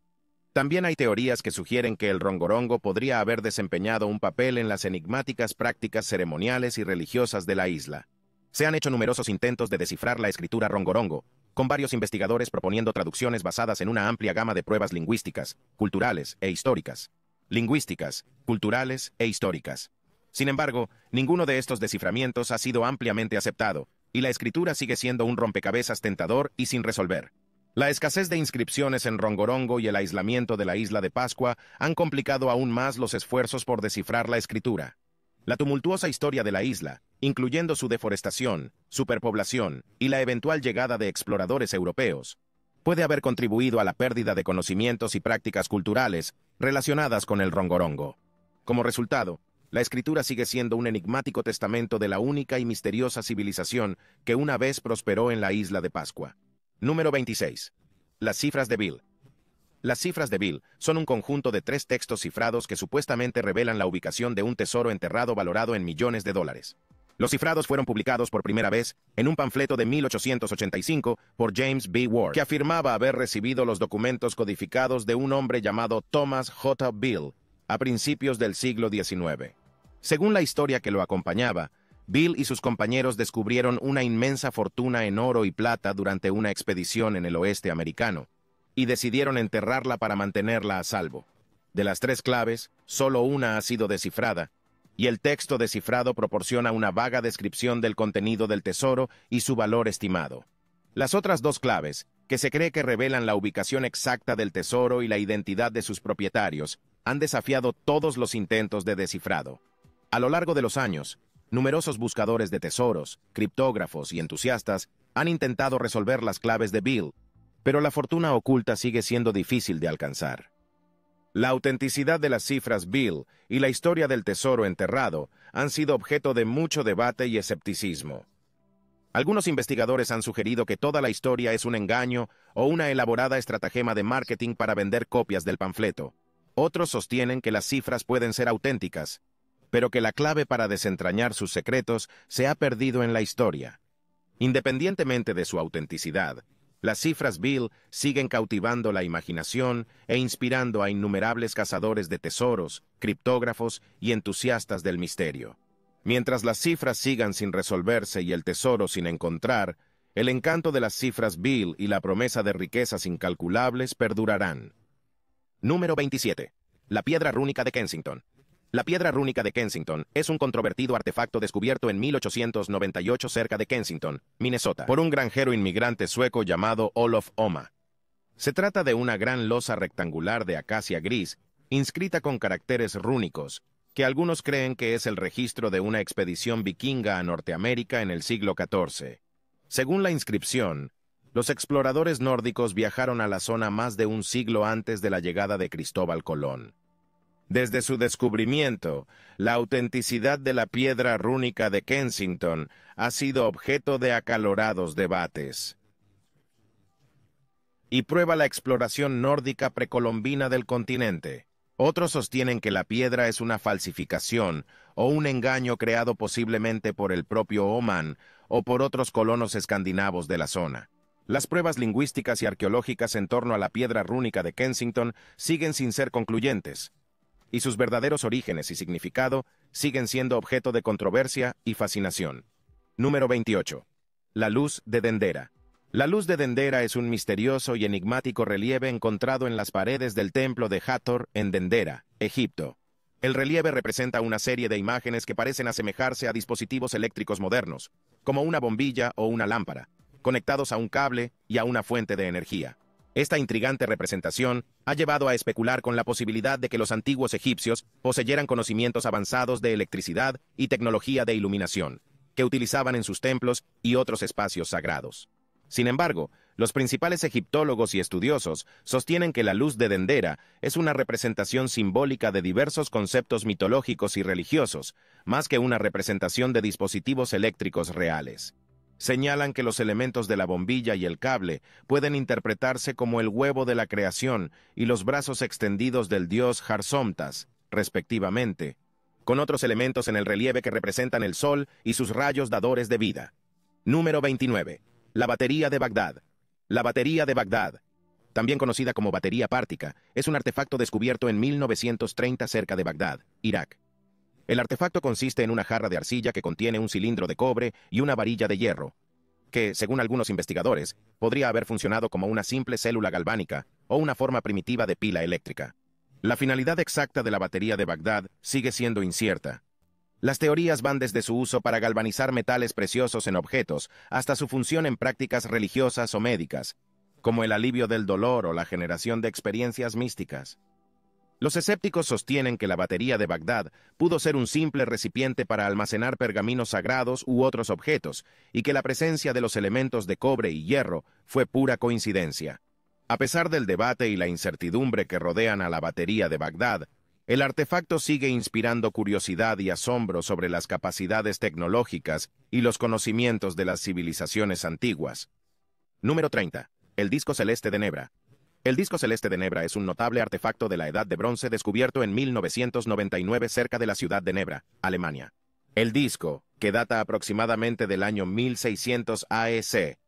También hay teorías que sugieren que el rongorongo podría haber desempeñado un papel en las enigmáticas prácticas ceremoniales y religiosas de la isla. Se han hecho numerosos intentos de descifrar la escritura rongorongo, con varios investigadores proponiendo traducciones basadas en una amplia gama de pruebas lingüísticas, culturales e históricas. Lingüísticas, culturales e históricas. Sin embargo, ninguno de estos desciframientos ha sido ampliamente aceptado, y la escritura sigue siendo un rompecabezas tentador y sin resolver. La escasez de inscripciones en Rongorongo y el aislamiento de la isla de Pascua han complicado aún más los esfuerzos por descifrar la escritura. La tumultuosa historia de la isla, incluyendo su deforestación, superpoblación y la eventual llegada de exploradores europeos, puede haber contribuido a la pérdida de conocimientos y prácticas culturales relacionadas con el rongorongo. Como resultado, la escritura sigue siendo un enigmático testamento de la única y misteriosa civilización que una vez prosperó en la isla de Pascua. Número 26. Las cifras de Bill. Las cifras de Bill son un conjunto de tres textos cifrados que supuestamente revelan la ubicación de un tesoro enterrado valorado en millones de dólares. Los cifrados fueron publicados por primera vez en un panfleto de 1885 por James B. Ward, que afirmaba haber recibido los documentos codificados de un hombre llamado Thomas J. Bill a principios del siglo XIX. Según la historia que lo acompañaba, Bill y sus compañeros descubrieron una inmensa fortuna en oro y plata durante una expedición en el oeste americano, y decidieron enterrarla para mantenerla a salvo. De las tres claves, solo una ha sido descifrada, y el texto descifrado proporciona una vaga descripción del contenido del tesoro y su valor estimado. Las otras dos claves, que se cree que revelan la ubicación exacta del tesoro y la identidad de sus propietarios, han desafiado todos los intentos de descifrado. A lo largo de los años, numerosos buscadores de tesoros, criptógrafos y entusiastas han intentado resolver las claves de Bill, pero la fortuna oculta sigue siendo difícil de alcanzar. La autenticidad de las cifras Bill y la historia del tesoro enterrado han sido objeto de mucho debate y escepticismo. Algunos investigadores han sugerido que toda la historia es un engaño o una elaborada estratagema de marketing para vender copias del panfleto. Otros sostienen que las cifras pueden ser auténticas, pero que la clave para desentrañar sus secretos se ha perdido en la historia. Independientemente de su autenticidad, las cifras Bill siguen cautivando la imaginación e inspirando a innumerables cazadores de tesoros, criptógrafos y entusiastas del misterio. Mientras las cifras sigan sin resolverse y el tesoro sin encontrar, el encanto de las cifras Bill y la promesa de riquezas incalculables perdurarán. Número 27. La piedra rúnica de Kensington. La piedra rúnica de Kensington es un controvertido artefacto descubierto en 1898 cerca de Kensington, Minnesota, por un granjero inmigrante sueco llamado Olof Oma. Se trata de una gran losa rectangular de acacia gris, inscrita con caracteres rúnicos, que algunos creen que es el registro de una expedición vikinga a Norteamérica en el siglo XIV. Según la inscripción, los exploradores nórdicos viajaron a la zona más de un siglo antes de la llegada de Cristóbal Colón. Desde su descubrimiento, la autenticidad de la piedra rúnica de Kensington ha sido objeto de acalorados debates. Y prueba la exploración nórdica precolombina del continente. Otros sostienen que la piedra es una falsificación o un engaño creado posiblemente por el propio Oman o por otros colonos escandinavos de la zona. Las pruebas lingüísticas y arqueológicas en torno a la piedra rúnica de Kensington siguen sin ser concluyentes y sus verdaderos orígenes y significado siguen siendo objeto de controversia y fascinación. Número 28. La luz de Dendera. La luz de Dendera es un misterioso y enigmático relieve encontrado en las paredes del templo de Hathor en Dendera, Egipto. El relieve representa una serie de imágenes que parecen asemejarse a dispositivos eléctricos modernos, como una bombilla o una lámpara, conectados a un cable y a una fuente de energía. Esta intrigante representación ha llevado a especular con la posibilidad de que los antiguos egipcios poseyeran conocimientos avanzados de electricidad y tecnología de iluminación, que utilizaban en sus templos y otros espacios sagrados. Sin embargo, los principales egiptólogos y estudiosos sostienen que la luz de Dendera es una representación simbólica de diversos conceptos mitológicos y religiosos, más que una representación de dispositivos eléctricos reales señalan que los elementos de la bombilla y el cable pueden interpretarse como el huevo de la creación y los brazos extendidos del dios Harsomtas, respectivamente, con otros elementos en el relieve que representan el sol y sus rayos dadores de vida. Número 29. La batería de Bagdad. La batería de Bagdad, también conocida como batería pártica, es un artefacto descubierto en 1930 cerca de Bagdad, Irak. El artefacto consiste en una jarra de arcilla que contiene un cilindro de cobre y una varilla de hierro, que, según algunos investigadores, podría haber funcionado como una simple célula galvánica o una forma primitiva de pila eléctrica. La finalidad exacta de la batería de Bagdad sigue siendo incierta. Las teorías van desde su uso para galvanizar metales preciosos en objetos hasta su función en prácticas religiosas o médicas, como el alivio del dolor o la generación de experiencias místicas. Los escépticos sostienen que la batería de Bagdad pudo ser un simple recipiente para almacenar pergaminos sagrados u otros objetos, y que la presencia de los elementos de cobre y hierro fue pura coincidencia. A pesar del debate y la incertidumbre que rodean a la batería de Bagdad, el artefacto sigue inspirando curiosidad y asombro sobre las capacidades tecnológicas y los conocimientos de las civilizaciones antiguas. Número 30. El disco celeste de Nebra. El disco celeste de Nebra es un notable artefacto de la Edad de Bronce descubierto en 1999 cerca de la ciudad de Nebra, Alemania. El disco, que data aproximadamente del año 1600 AEC,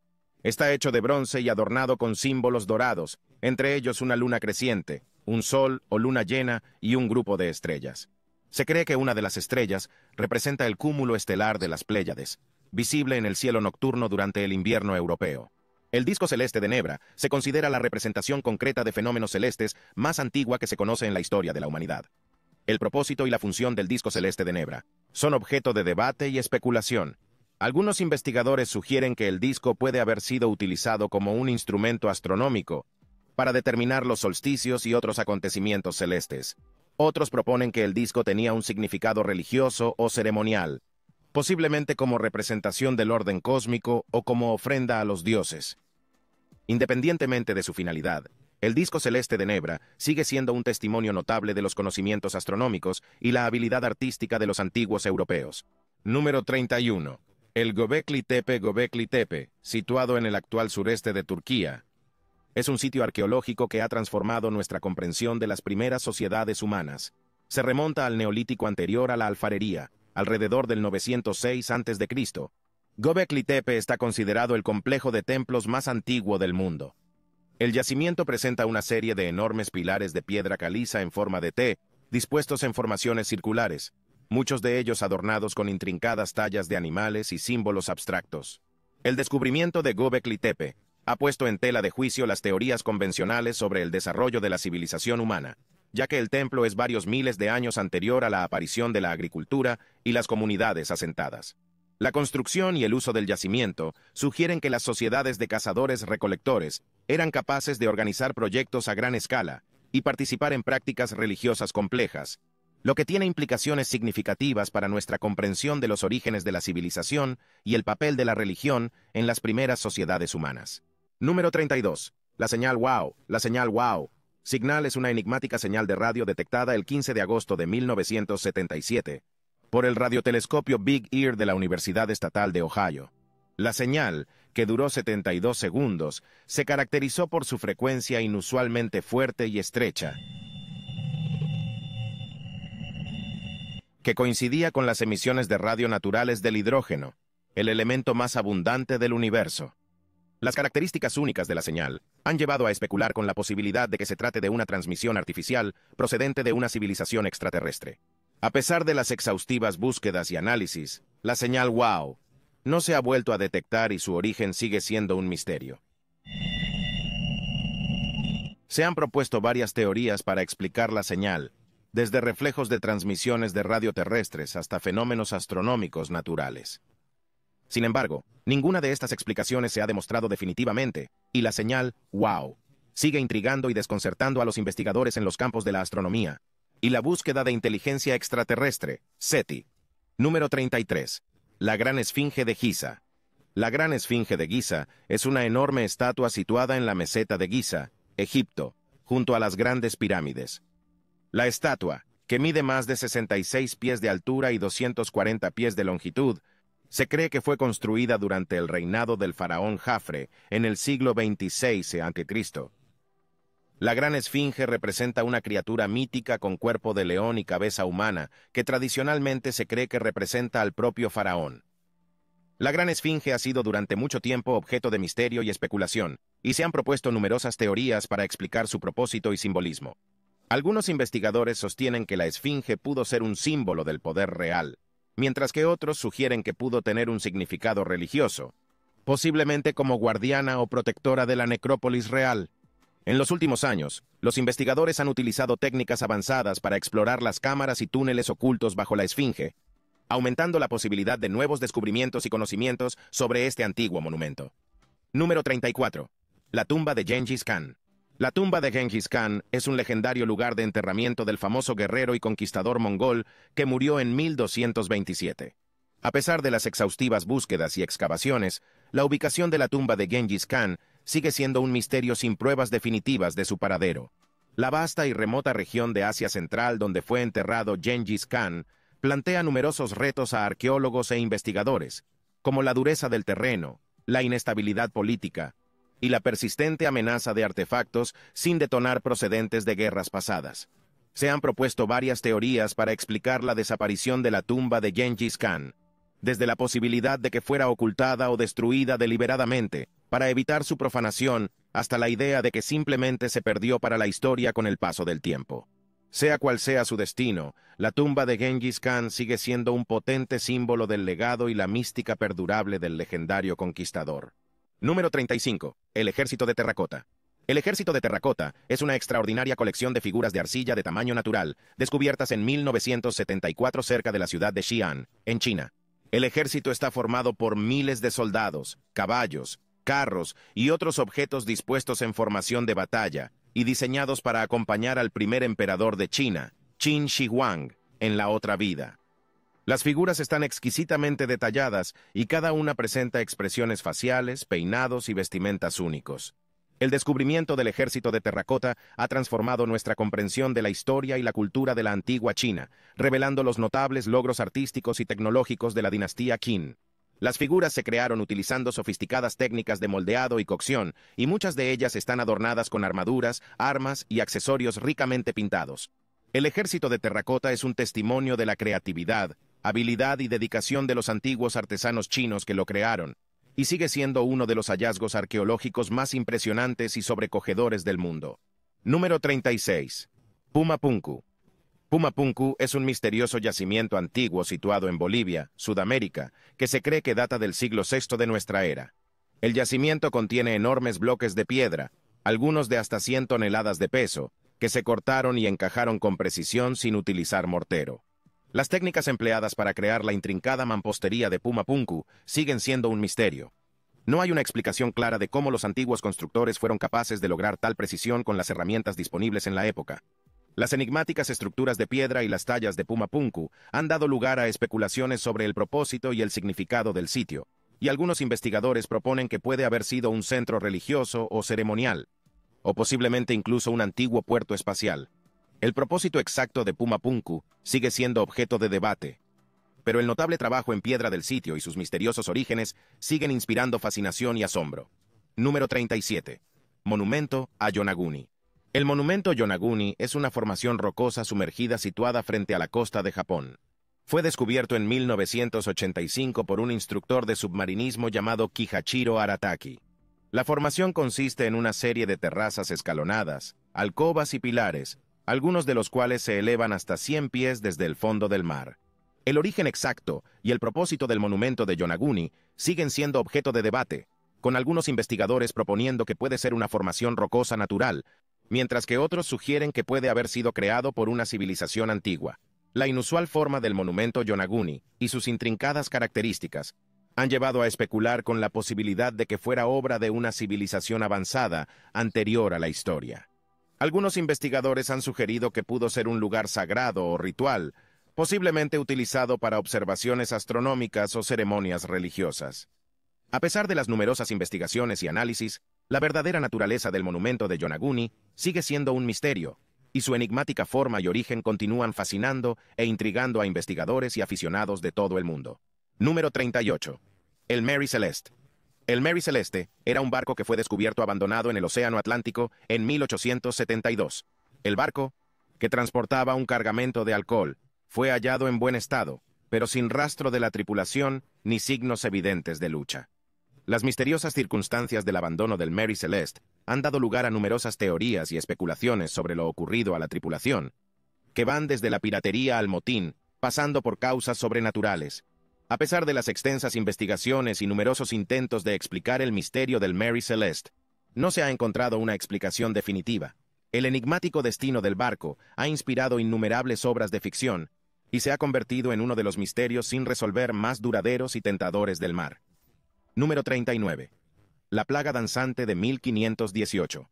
está hecho de bronce y adornado con símbolos dorados, entre ellos una luna creciente, un sol o luna llena y un grupo de estrellas. Se cree que una de las estrellas representa el cúmulo estelar de las Pléyades, visible en el cielo nocturno durante el invierno europeo. El disco celeste de Nebra se considera la representación concreta de fenómenos celestes más antigua que se conoce en la historia de la humanidad. El propósito y la función del disco celeste de Nebra son objeto de debate y especulación. Algunos investigadores sugieren que el disco puede haber sido utilizado como un instrumento astronómico para determinar los solsticios y otros acontecimientos celestes. Otros proponen que el disco tenía un significado religioso o ceremonial, posiblemente como representación del orden cósmico o como ofrenda a los dioses. Independientemente de su finalidad, el disco celeste de Nebra sigue siendo un testimonio notable de los conocimientos astronómicos y la habilidad artística de los antiguos europeos. Número 31. El Göbekli Tepe Göbekli Tepe, situado en el actual sureste de Turquía, es un sitio arqueológico que ha transformado nuestra comprensión de las primeras sociedades humanas. Se remonta al neolítico anterior a la alfarería, alrededor del 906 a.C., Göbekli Tepe está considerado el complejo de templos más antiguo del mundo. El yacimiento presenta una serie de enormes pilares de piedra caliza en forma de T, dispuestos en formaciones circulares, muchos de ellos adornados con intrincadas tallas de animales y símbolos abstractos. El descubrimiento de Göbekli Tepe ha puesto en tela de juicio las teorías convencionales sobre el desarrollo de la civilización humana, ya que el templo es varios miles de años anterior a la aparición de la agricultura y las comunidades asentadas. La construcción y el uso del yacimiento sugieren que las sociedades de cazadores-recolectores eran capaces de organizar proyectos a gran escala y participar en prácticas religiosas complejas, lo que tiene implicaciones significativas para nuestra comprensión de los orígenes de la civilización y el papel de la religión en las primeras sociedades humanas. Número 32. La señal WOW. La señal WOW. Signal es una enigmática señal de radio detectada el 15 de agosto de 1977 por el radiotelescopio Big Ear de la Universidad Estatal de Ohio. La señal, que duró 72 segundos, se caracterizó por su frecuencia inusualmente fuerte y estrecha, que coincidía con las emisiones de radio naturales del hidrógeno, el elemento más abundante del universo. Las características únicas de la señal han llevado a especular con la posibilidad de que se trate de una transmisión artificial procedente de una civilización extraterrestre. A pesar de las exhaustivas búsquedas y análisis, la señal WOW no se ha vuelto a detectar y su origen sigue siendo un misterio. Se han propuesto varias teorías para explicar la señal, desde reflejos de transmisiones de radio terrestres hasta fenómenos astronómicos naturales. Sin embargo, ninguna de estas explicaciones se ha demostrado definitivamente, y la señal WOW sigue intrigando y desconcertando a los investigadores en los campos de la astronomía, y la búsqueda de inteligencia extraterrestre, SETI. Número 33. La Gran Esfinge de Giza. La Gran Esfinge de Giza es una enorme estatua situada en la meseta de Giza, Egipto, junto a las grandes pirámides. La estatua, que mide más de 66 pies de altura y 240 pies de longitud, se cree que fue construida durante el reinado del faraón Jafre en el siglo XXVI a.C. La gran esfinge representa una criatura mítica con cuerpo de león y cabeza humana, que tradicionalmente se cree que representa al propio faraón. La gran esfinge ha sido durante mucho tiempo objeto de misterio y especulación, y se han propuesto numerosas teorías para explicar su propósito y simbolismo. Algunos investigadores sostienen que la esfinge pudo ser un símbolo del poder real, mientras que otros sugieren que pudo tener un significado religioso, posiblemente como guardiana o protectora de la necrópolis real. En los últimos años, los investigadores han utilizado técnicas avanzadas para explorar las cámaras y túneles ocultos bajo la esfinge, aumentando la posibilidad de nuevos descubrimientos y conocimientos sobre este antiguo monumento. Número 34. La tumba de Gengis Khan. La tumba de Genghis Khan es un legendario lugar de enterramiento del famoso guerrero y conquistador mongol que murió en 1227. A pesar de las exhaustivas búsquedas y excavaciones, la ubicación de la tumba de Genghis Khan sigue siendo un misterio sin pruebas definitivas de su paradero. La vasta y remota región de Asia Central donde fue enterrado Genghis Khan plantea numerosos retos a arqueólogos e investigadores, como la dureza del terreno, la inestabilidad política, y la persistente amenaza de artefactos sin detonar procedentes de guerras pasadas. Se han propuesto varias teorías para explicar la desaparición de la tumba de Genghis Khan, desde la posibilidad de que fuera ocultada o destruida deliberadamente para evitar su profanación hasta la idea de que simplemente se perdió para la historia con el paso del tiempo. Sea cual sea su destino, la tumba de Genghis Khan sigue siendo un potente símbolo del legado y la mística perdurable del legendario conquistador. Número 35. El Ejército de Terracota. El Ejército de Terracota es una extraordinaria colección de figuras de arcilla de tamaño natural, descubiertas en 1974 cerca de la ciudad de Xi'an, en China. El ejército está formado por miles de soldados, caballos, carros y otros objetos dispuestos en formación de batalla y diseñados para acompañar al primer emperador de China, Qin Shi Huang, en la otra vida. Las figuras están exquisitamente detalladas y cada una presenta expresiones faciales, peinados y vestimentas únicos. El descubrimiento del ejército de terracota ha transformado nuestra comprensión de la historia y la cultura de la antigua China, revelando los notables logros artísticos y tecnológicos de la dinastía Qin. Las figuras se crearon utilizando sofisticadas técnicas de moldeado y cocción, y muchas de ellas están adornadas con armaduras, armas y accesorios ricamente pintados. El ejército de terracota es un testimonio de la creatividad, habilidad y dedicación de los antiguos artesanos chinos que lo crearon, y sigue siendo uno de los hallazgos arqueológicos más impresionantes y sobrecogedores del mundo. Número 36. Pumapunku. Pumapunku es un misterioso yacimiento antiguo situado en Bolivia, Sudamérica, que se cree que data del siglo VI de nuestra era. El yacimiento contiene enormes bloques de piedra, algunos de hasta 100 toneladas de peso, que se cortaron y encajaron con precisión sin utilizar mortero. Las técnicas empleadas para crear la intrincada mampostería de Puma Punku siguen siendo un misterio. No hay una explicación clara de cómo los antiguos constructores fueron capaces de lograr tal precisión con las herramientas disponibles en la época. Las enigmáticas estructuras de piedra y las tallas de Puma Punku han dado lugar a especulaciones sobre el propósito y el significado del sitio, y algunos investigadores proponen que puede haber sido un centro religioso o ceremonial, o posiblemente incluso un antiguo puerto espacial. El propósito exacto de Pumapunku sigue siendo objeto de debate, pero el notable trabajo en piedra del sitio y sus misteriosos orígenes siguen inspirando fascinación y asombro. Número 37. Monumento a Yonaguni. El monumento Yonaguni es una formación rocosa sumergida situada frente a la costa de Japón. Fue descubierto en 1985 por un instructor de submarinismo llamado Kihachiro Arataki. La formación consiste en una serie de terrazas escalonadas, alcobas y pilares, algunos de los cuales se elevan hasta 100 pies desde el fondo del mar. El origen exacto y el propósito del monumento de Yonaguni siguen siendo objeto de debate, con algunos investigadores proponiendo que puede ser una formación rocosa natural, mientras que otros sugieren que puede haber sido creado por una civilización antigua. La inusual forma del monumento Yonaguni y sus intrincadas características han llevado a especular con la posibilidad de que fuera obra de una civilización avanzada anterior a la historia. Algunos investigadores han sugerido que pudo ser un lugar sagrado o ritual, posiblemente utilizado para observaciones astronómicas o ceremonias religiosas. A pesar de las numerosas investigaciones y análisis, la verdadera naturaleza del monumento de Yonaguni sigue siendo un misterio, y su enigmática forma y origen continúan fascinando e intrigando a investigadores y aficionados de todo el mundo. Número 38. El Mary Celeste. El Mary Celeste era un barco que fue descubierto abandonado en el Océano Atlántico en 1872. El barco, que transportaba un cargamento de alcohol, fue hallado en buen estado, pero sin rastro de la tripulación ni signos evidentes de lucha. Las misteriosas circunstancias del abandono del Mary Celeste han dado lugar a numerosas teorías y especulaciones sobre lo ocurrido a la tripulación, que van desde la piratería al motín, pasando por causas sobrenaturales. A pesar de las extensas investigaciones y numerosos intentos de explicar el misterio del Mary Celeste, no se ha encontrado una explicación definitiva. El enigmático destino del barco ha inspirado innumerables obras de ficción y se ha convertido en uno de los misterios sin resolver más duraderos y tentadores del mar. Número 39. La plaga danzante de 1518.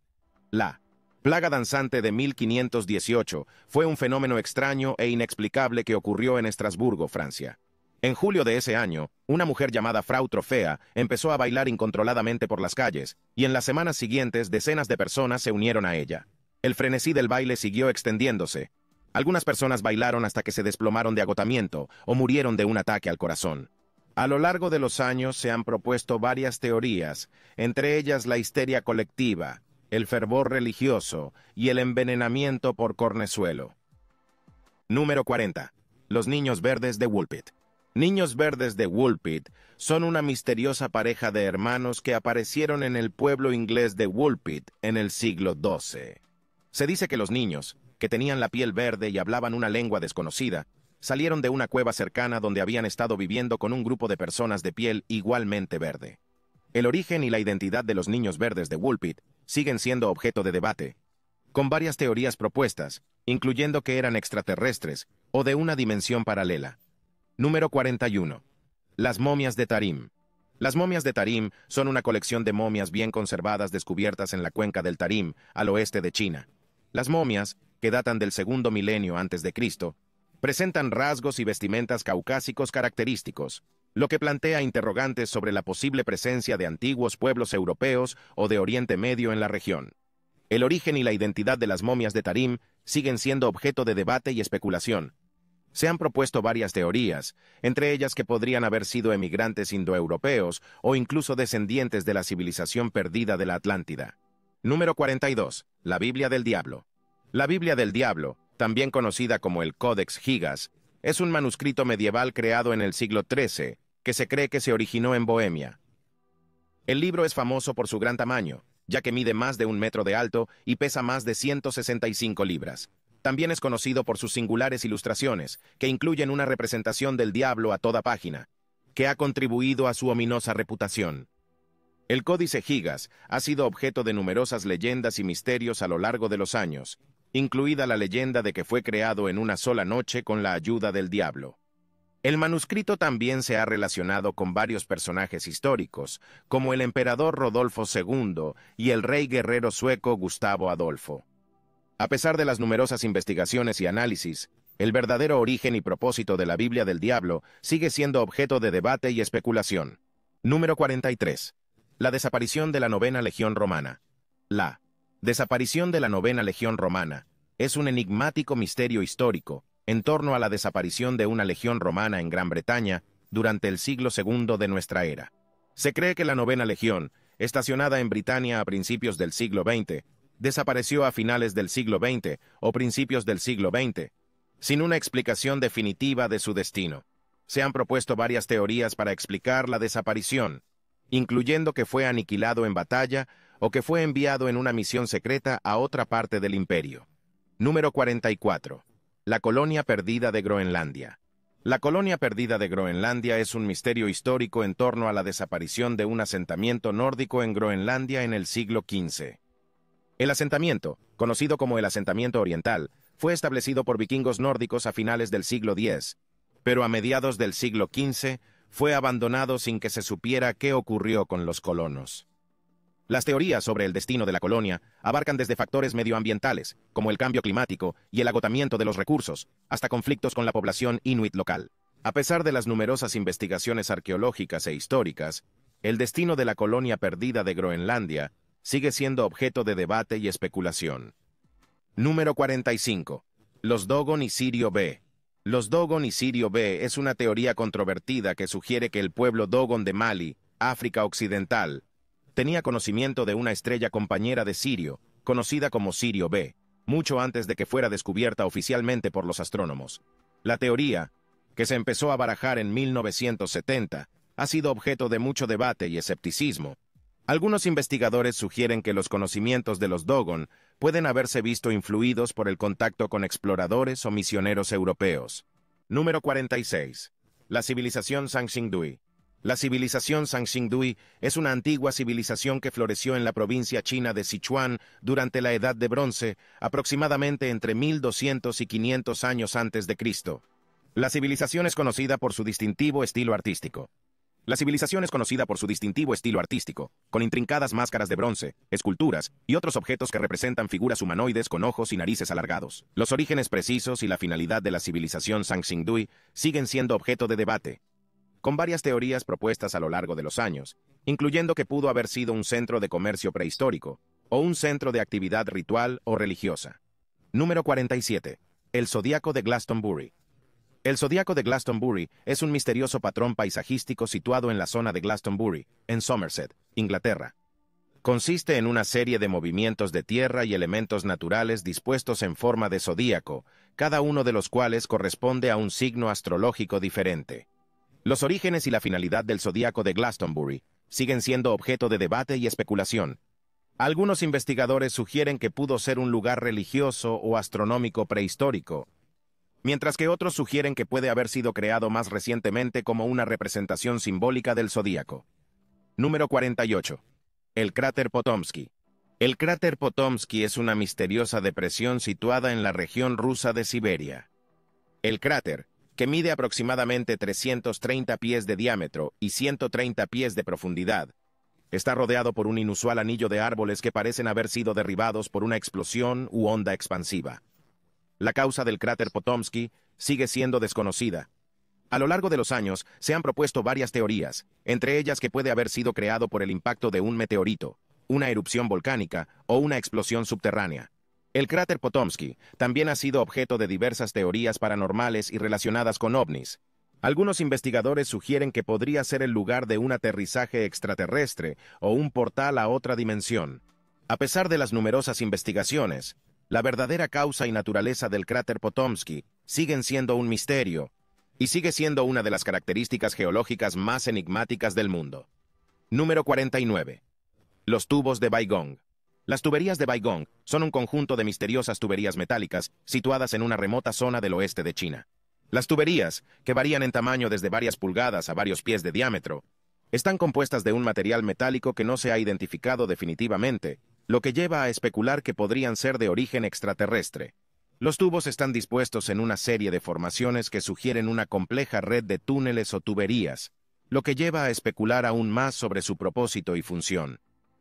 La plaga danzante de 1518 fue un fenómeno extraño e inexplicable que ocurrió en Estrasburgo, Francia. En julio de ese año, una mujer llamada Frau Trofea empezó a bailar incontroladamente por las calles, y en las semanas siguientes decenas de personas se unieron a ella. El frenesí del baile siguió extendiéndose. Algunas personas bailaron hasta que se desplomaron de agotamiento o murieron de un ataque al corazón. A lo largo de los años se han propuesto varias teorías, entre ellas la histeria colectiva, el fervor religioso y el envenenamiento por cornezuelo. Número 40. Los niños verdes de Woolpit. Niños verdes de Woolpit son una misteriosa pareja de hermanos que aparecieron en el pueblo inglés de Woolpit en el siglo XII. Se dice que los niños, que tenían la piel verde y hablaban una lengua desconocida, salieron de una cueva cercana donde habían estado viviendo con un grupo de personas de piel igualmente verde. El origen y la identidad de los niños verdes de Woolpit siguen siendo objeto de debate, con varias teorías propuestas, incluyendo que eran extraterrestres o de una dimensión paralela. Número 41. Las momias de Tarim. Las momias de Tarim son una colección de momias bien conservadas descubiertas en la cuenca del Tarim, al oeste de China. Las momias, que datan del segundo milenio antes de Cristo, presentan rasgos y vestimentas caucásicos característicos, lo que plantea interrogantes sobre la posible presencia de antiguos pueblos europeos o de Oriente Medio en la región. El origen y la identidad de las momias de Tarim siguen siendo objeto de debate y especulación. Se han propuesto varias teorías, entre ellas que podrían haber sido emigrantes indoeuropeos o incluso descendientes de la civilización perdida de la Atlántida. Número 42. La Biblia del Diablo. La Biblia del Diablo, también conocida como el Codex Gigas, es un manuscrito medieval creado en el siglo XIII, que se cree que se originó en Bohemia. El libro es famoso por su gran tamaño, ya que mide más de un metro de alto y pesa más de 165 libras. También es conocido por sus singulares ilustraciones, que incluyen una representación del diablo a toda página, que ha contribuido a su ominosa reputación. El Códice Gigas ha sido objeto de numerosas leyendas y misterios a lo largo de los años, incluida la leyenda de que fue creado en una sola noche con la ayuda del diablo. El manuscrito también se ha relacionado con varios personajes históricos, como el emperador Rodolfo II y el rey guerrero sueco Gustavo Adolfo. A pesar de las numerosas investigaciones y análisis, el verdadero origen y propósito de la Biblia del Diablo sigue siendo objeto de debate y especulación. Número 43. La desaparición de la novena Legión Romana. La Desaparición de la novena legión romana es un enigmático misterio histórico en torno a la desaparición de una legión romana en Gran Bretaña durante el siglo II de nuestra era. Se cree que la novena legión, estacionada en Britania a principios del siglo XX, desapareció a finales del siglo XX o principios del siglo XX, sin una explicación definitiva de su destino. Se han propuesto varias teorías para explicar la desaparición, incluyendo que fue aniquilado en batalla o que fue enviado en una misión secreta a otra parte del imperio. Número 44. La colonia perdida de Groenlandia. La colonia perdida de Groenlandia es un misterio histórico en torno a la desaparición de un asentamiento nórdico en Groenlandia en el siglo XV. El asentamiento, conocido como el asentamiento oriental, fue establecido por vikingos nórdicos a finales del siglo X, pero a mediados del siglo XV fue abandonado sin que se supiera qué ocurrió con los colonos. Las teorías sobre el destino de la colonia abarcan desde factores medioambientales, como el cambio climático y el agotamiento de los recursos, hasta conflictos con la población inuit local. A pesar de las numerosas investigaciones arqueológicas e históricas, el destino de la colonia perdida de Groenlandia sigue siendo objeto de debate y especulación. Número 45. Los Dogon y Sirio B. Los Dogon y Sirio B es una teoría controvertida que sugiere que el pueblo Dogon de Mali, África Occidental, tenía conocimiento de una estrella compañera de Sirio, conocida como Sirio B, mucho antes de que fuera descubierta oficialmente por los astrónomos. La teoría, que se empezó a barajar en 1970, ha sido objeto de mucho debate y escepticismo, Algunos investigadores sugieren que los conocimientos de los Dogon pueden haberse visto influidos por el contacto con exploradores o misioneros europeos. Número 46. La civilización Sanxingdui. La civilización Sanxingdui es una antigua civilización que floreció en la provincia china de Sichuan durante la Edad de Bronce, aproximadamente entre 1200 y 500 años antes de Cristo. La civilización es conocida por su distintivo estilo artístico. La civilización es conocida por su distintivo estilo artístico, con intrincadas máscaras de bronce, esculturas y otros objetos que representan figuras humanoides con ojos y narices alargados. Los orígenes precisos y la finalidad de la civilización Sanxingdui siguen siendo objeto de debate, con varias teorías propuestas a lo largo de los años, incluyendo que pudo haber sido un centro de comercio prehistórico, o un centro de actividad ritual o religiosa. Número 47. El Zodíaco de Glastonbury. El Zodíaco de Glastonbury es un misterioso patrón paisajístico situado en la zona de Glastonbury, en Somerset, Inglaterra. Consiste en una serie de movimientos de tierra y elementos naturales dispuestos en forma de zodíaco, cada uno de los cuales corresponde a un signo astrológico diferente. Los orígenes y la finalidad del zodíaco de Glastonbury siguen siendo objeto de debate y especulación. Algunos investigadores sugieren que pudo ser un lugar religioso o astronómico prehistórico, mientras que otros sugieren que puede haber sido creado más recientemente como una representación simbólica del zodíaco. Número 48. El cráter Potomsky. El cráter Potomsky es una misteriosa depresión situada en la región rusa de Siberia. El cráter, que mide aproximadamente 330 pies de diámetro y 130 pies de profundidad. Está rodeado por un inusual anillo de árboles que parecen haber sido derribados por una explosión u onda expansiva. La causa del cráter Potomsky sigue siendo desconocida. A lo largo de los años se han propuesto varias teorías, entre ellas que puede haber sido creado por el impacto de un meteorito, una erupción volcánica o una explosión subterránea. El cráter Potomsky también ha sido objeto de diversas teorías paranormales y relacionadas con ovnis. Algunos investigadores sugieren que podría ser el lugar de un aterrizaje extraterrestre o un portal a otra dimensión. A pesar de las numerosas investigaciones, la verdadera causa y naturaleza del cráter Potomsky siguen siendo un misterio, y sigue siendo una de las características geológicas más enigmáticas del mundo. Número 49. Los tubos de Baigong. Las tuberías de Baigong son un conjunto de misteriosas tuberías metálicas situadas en una remota zona del oeste de China. Las tuberías, que varían en tamaño desde varias pulgadas a varios pies de diámetro, están compuestas de un material metálico que no se ha identificado definitivamente, lo que lleva a especular que podrían ser de origen extraterrestre. Los tubos están dispuestos en una serie de formaciones que sugieren una compleja red de túneles o tuberías, lo que lleva a especular aún más sobre su propósito y función.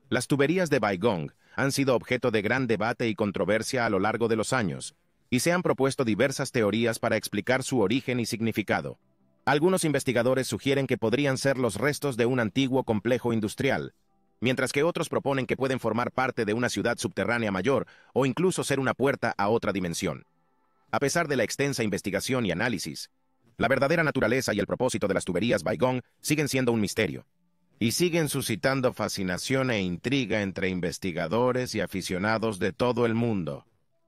Las tuberías de Baigong han sido objeto de gran debate y controversia a lo largo de los años, y se han propuesto diversas teorías para explicar su origen y significado. Algunos investigadores sugieren que podrían ser los restos de un antiguo complejo industrial, mientras que otros proponen que pueden formar parte de una ciudad subterránea mayor o incluso ser una puerta a otra dimensión. A pesar de la extensa investigación y análisis, la verdadera naturaleza y el propósito de las tuberías Baigong siguen siendo un misterio y siguen suscitando fascinación e intriga entre investigadores y aficionados de todo el mundo.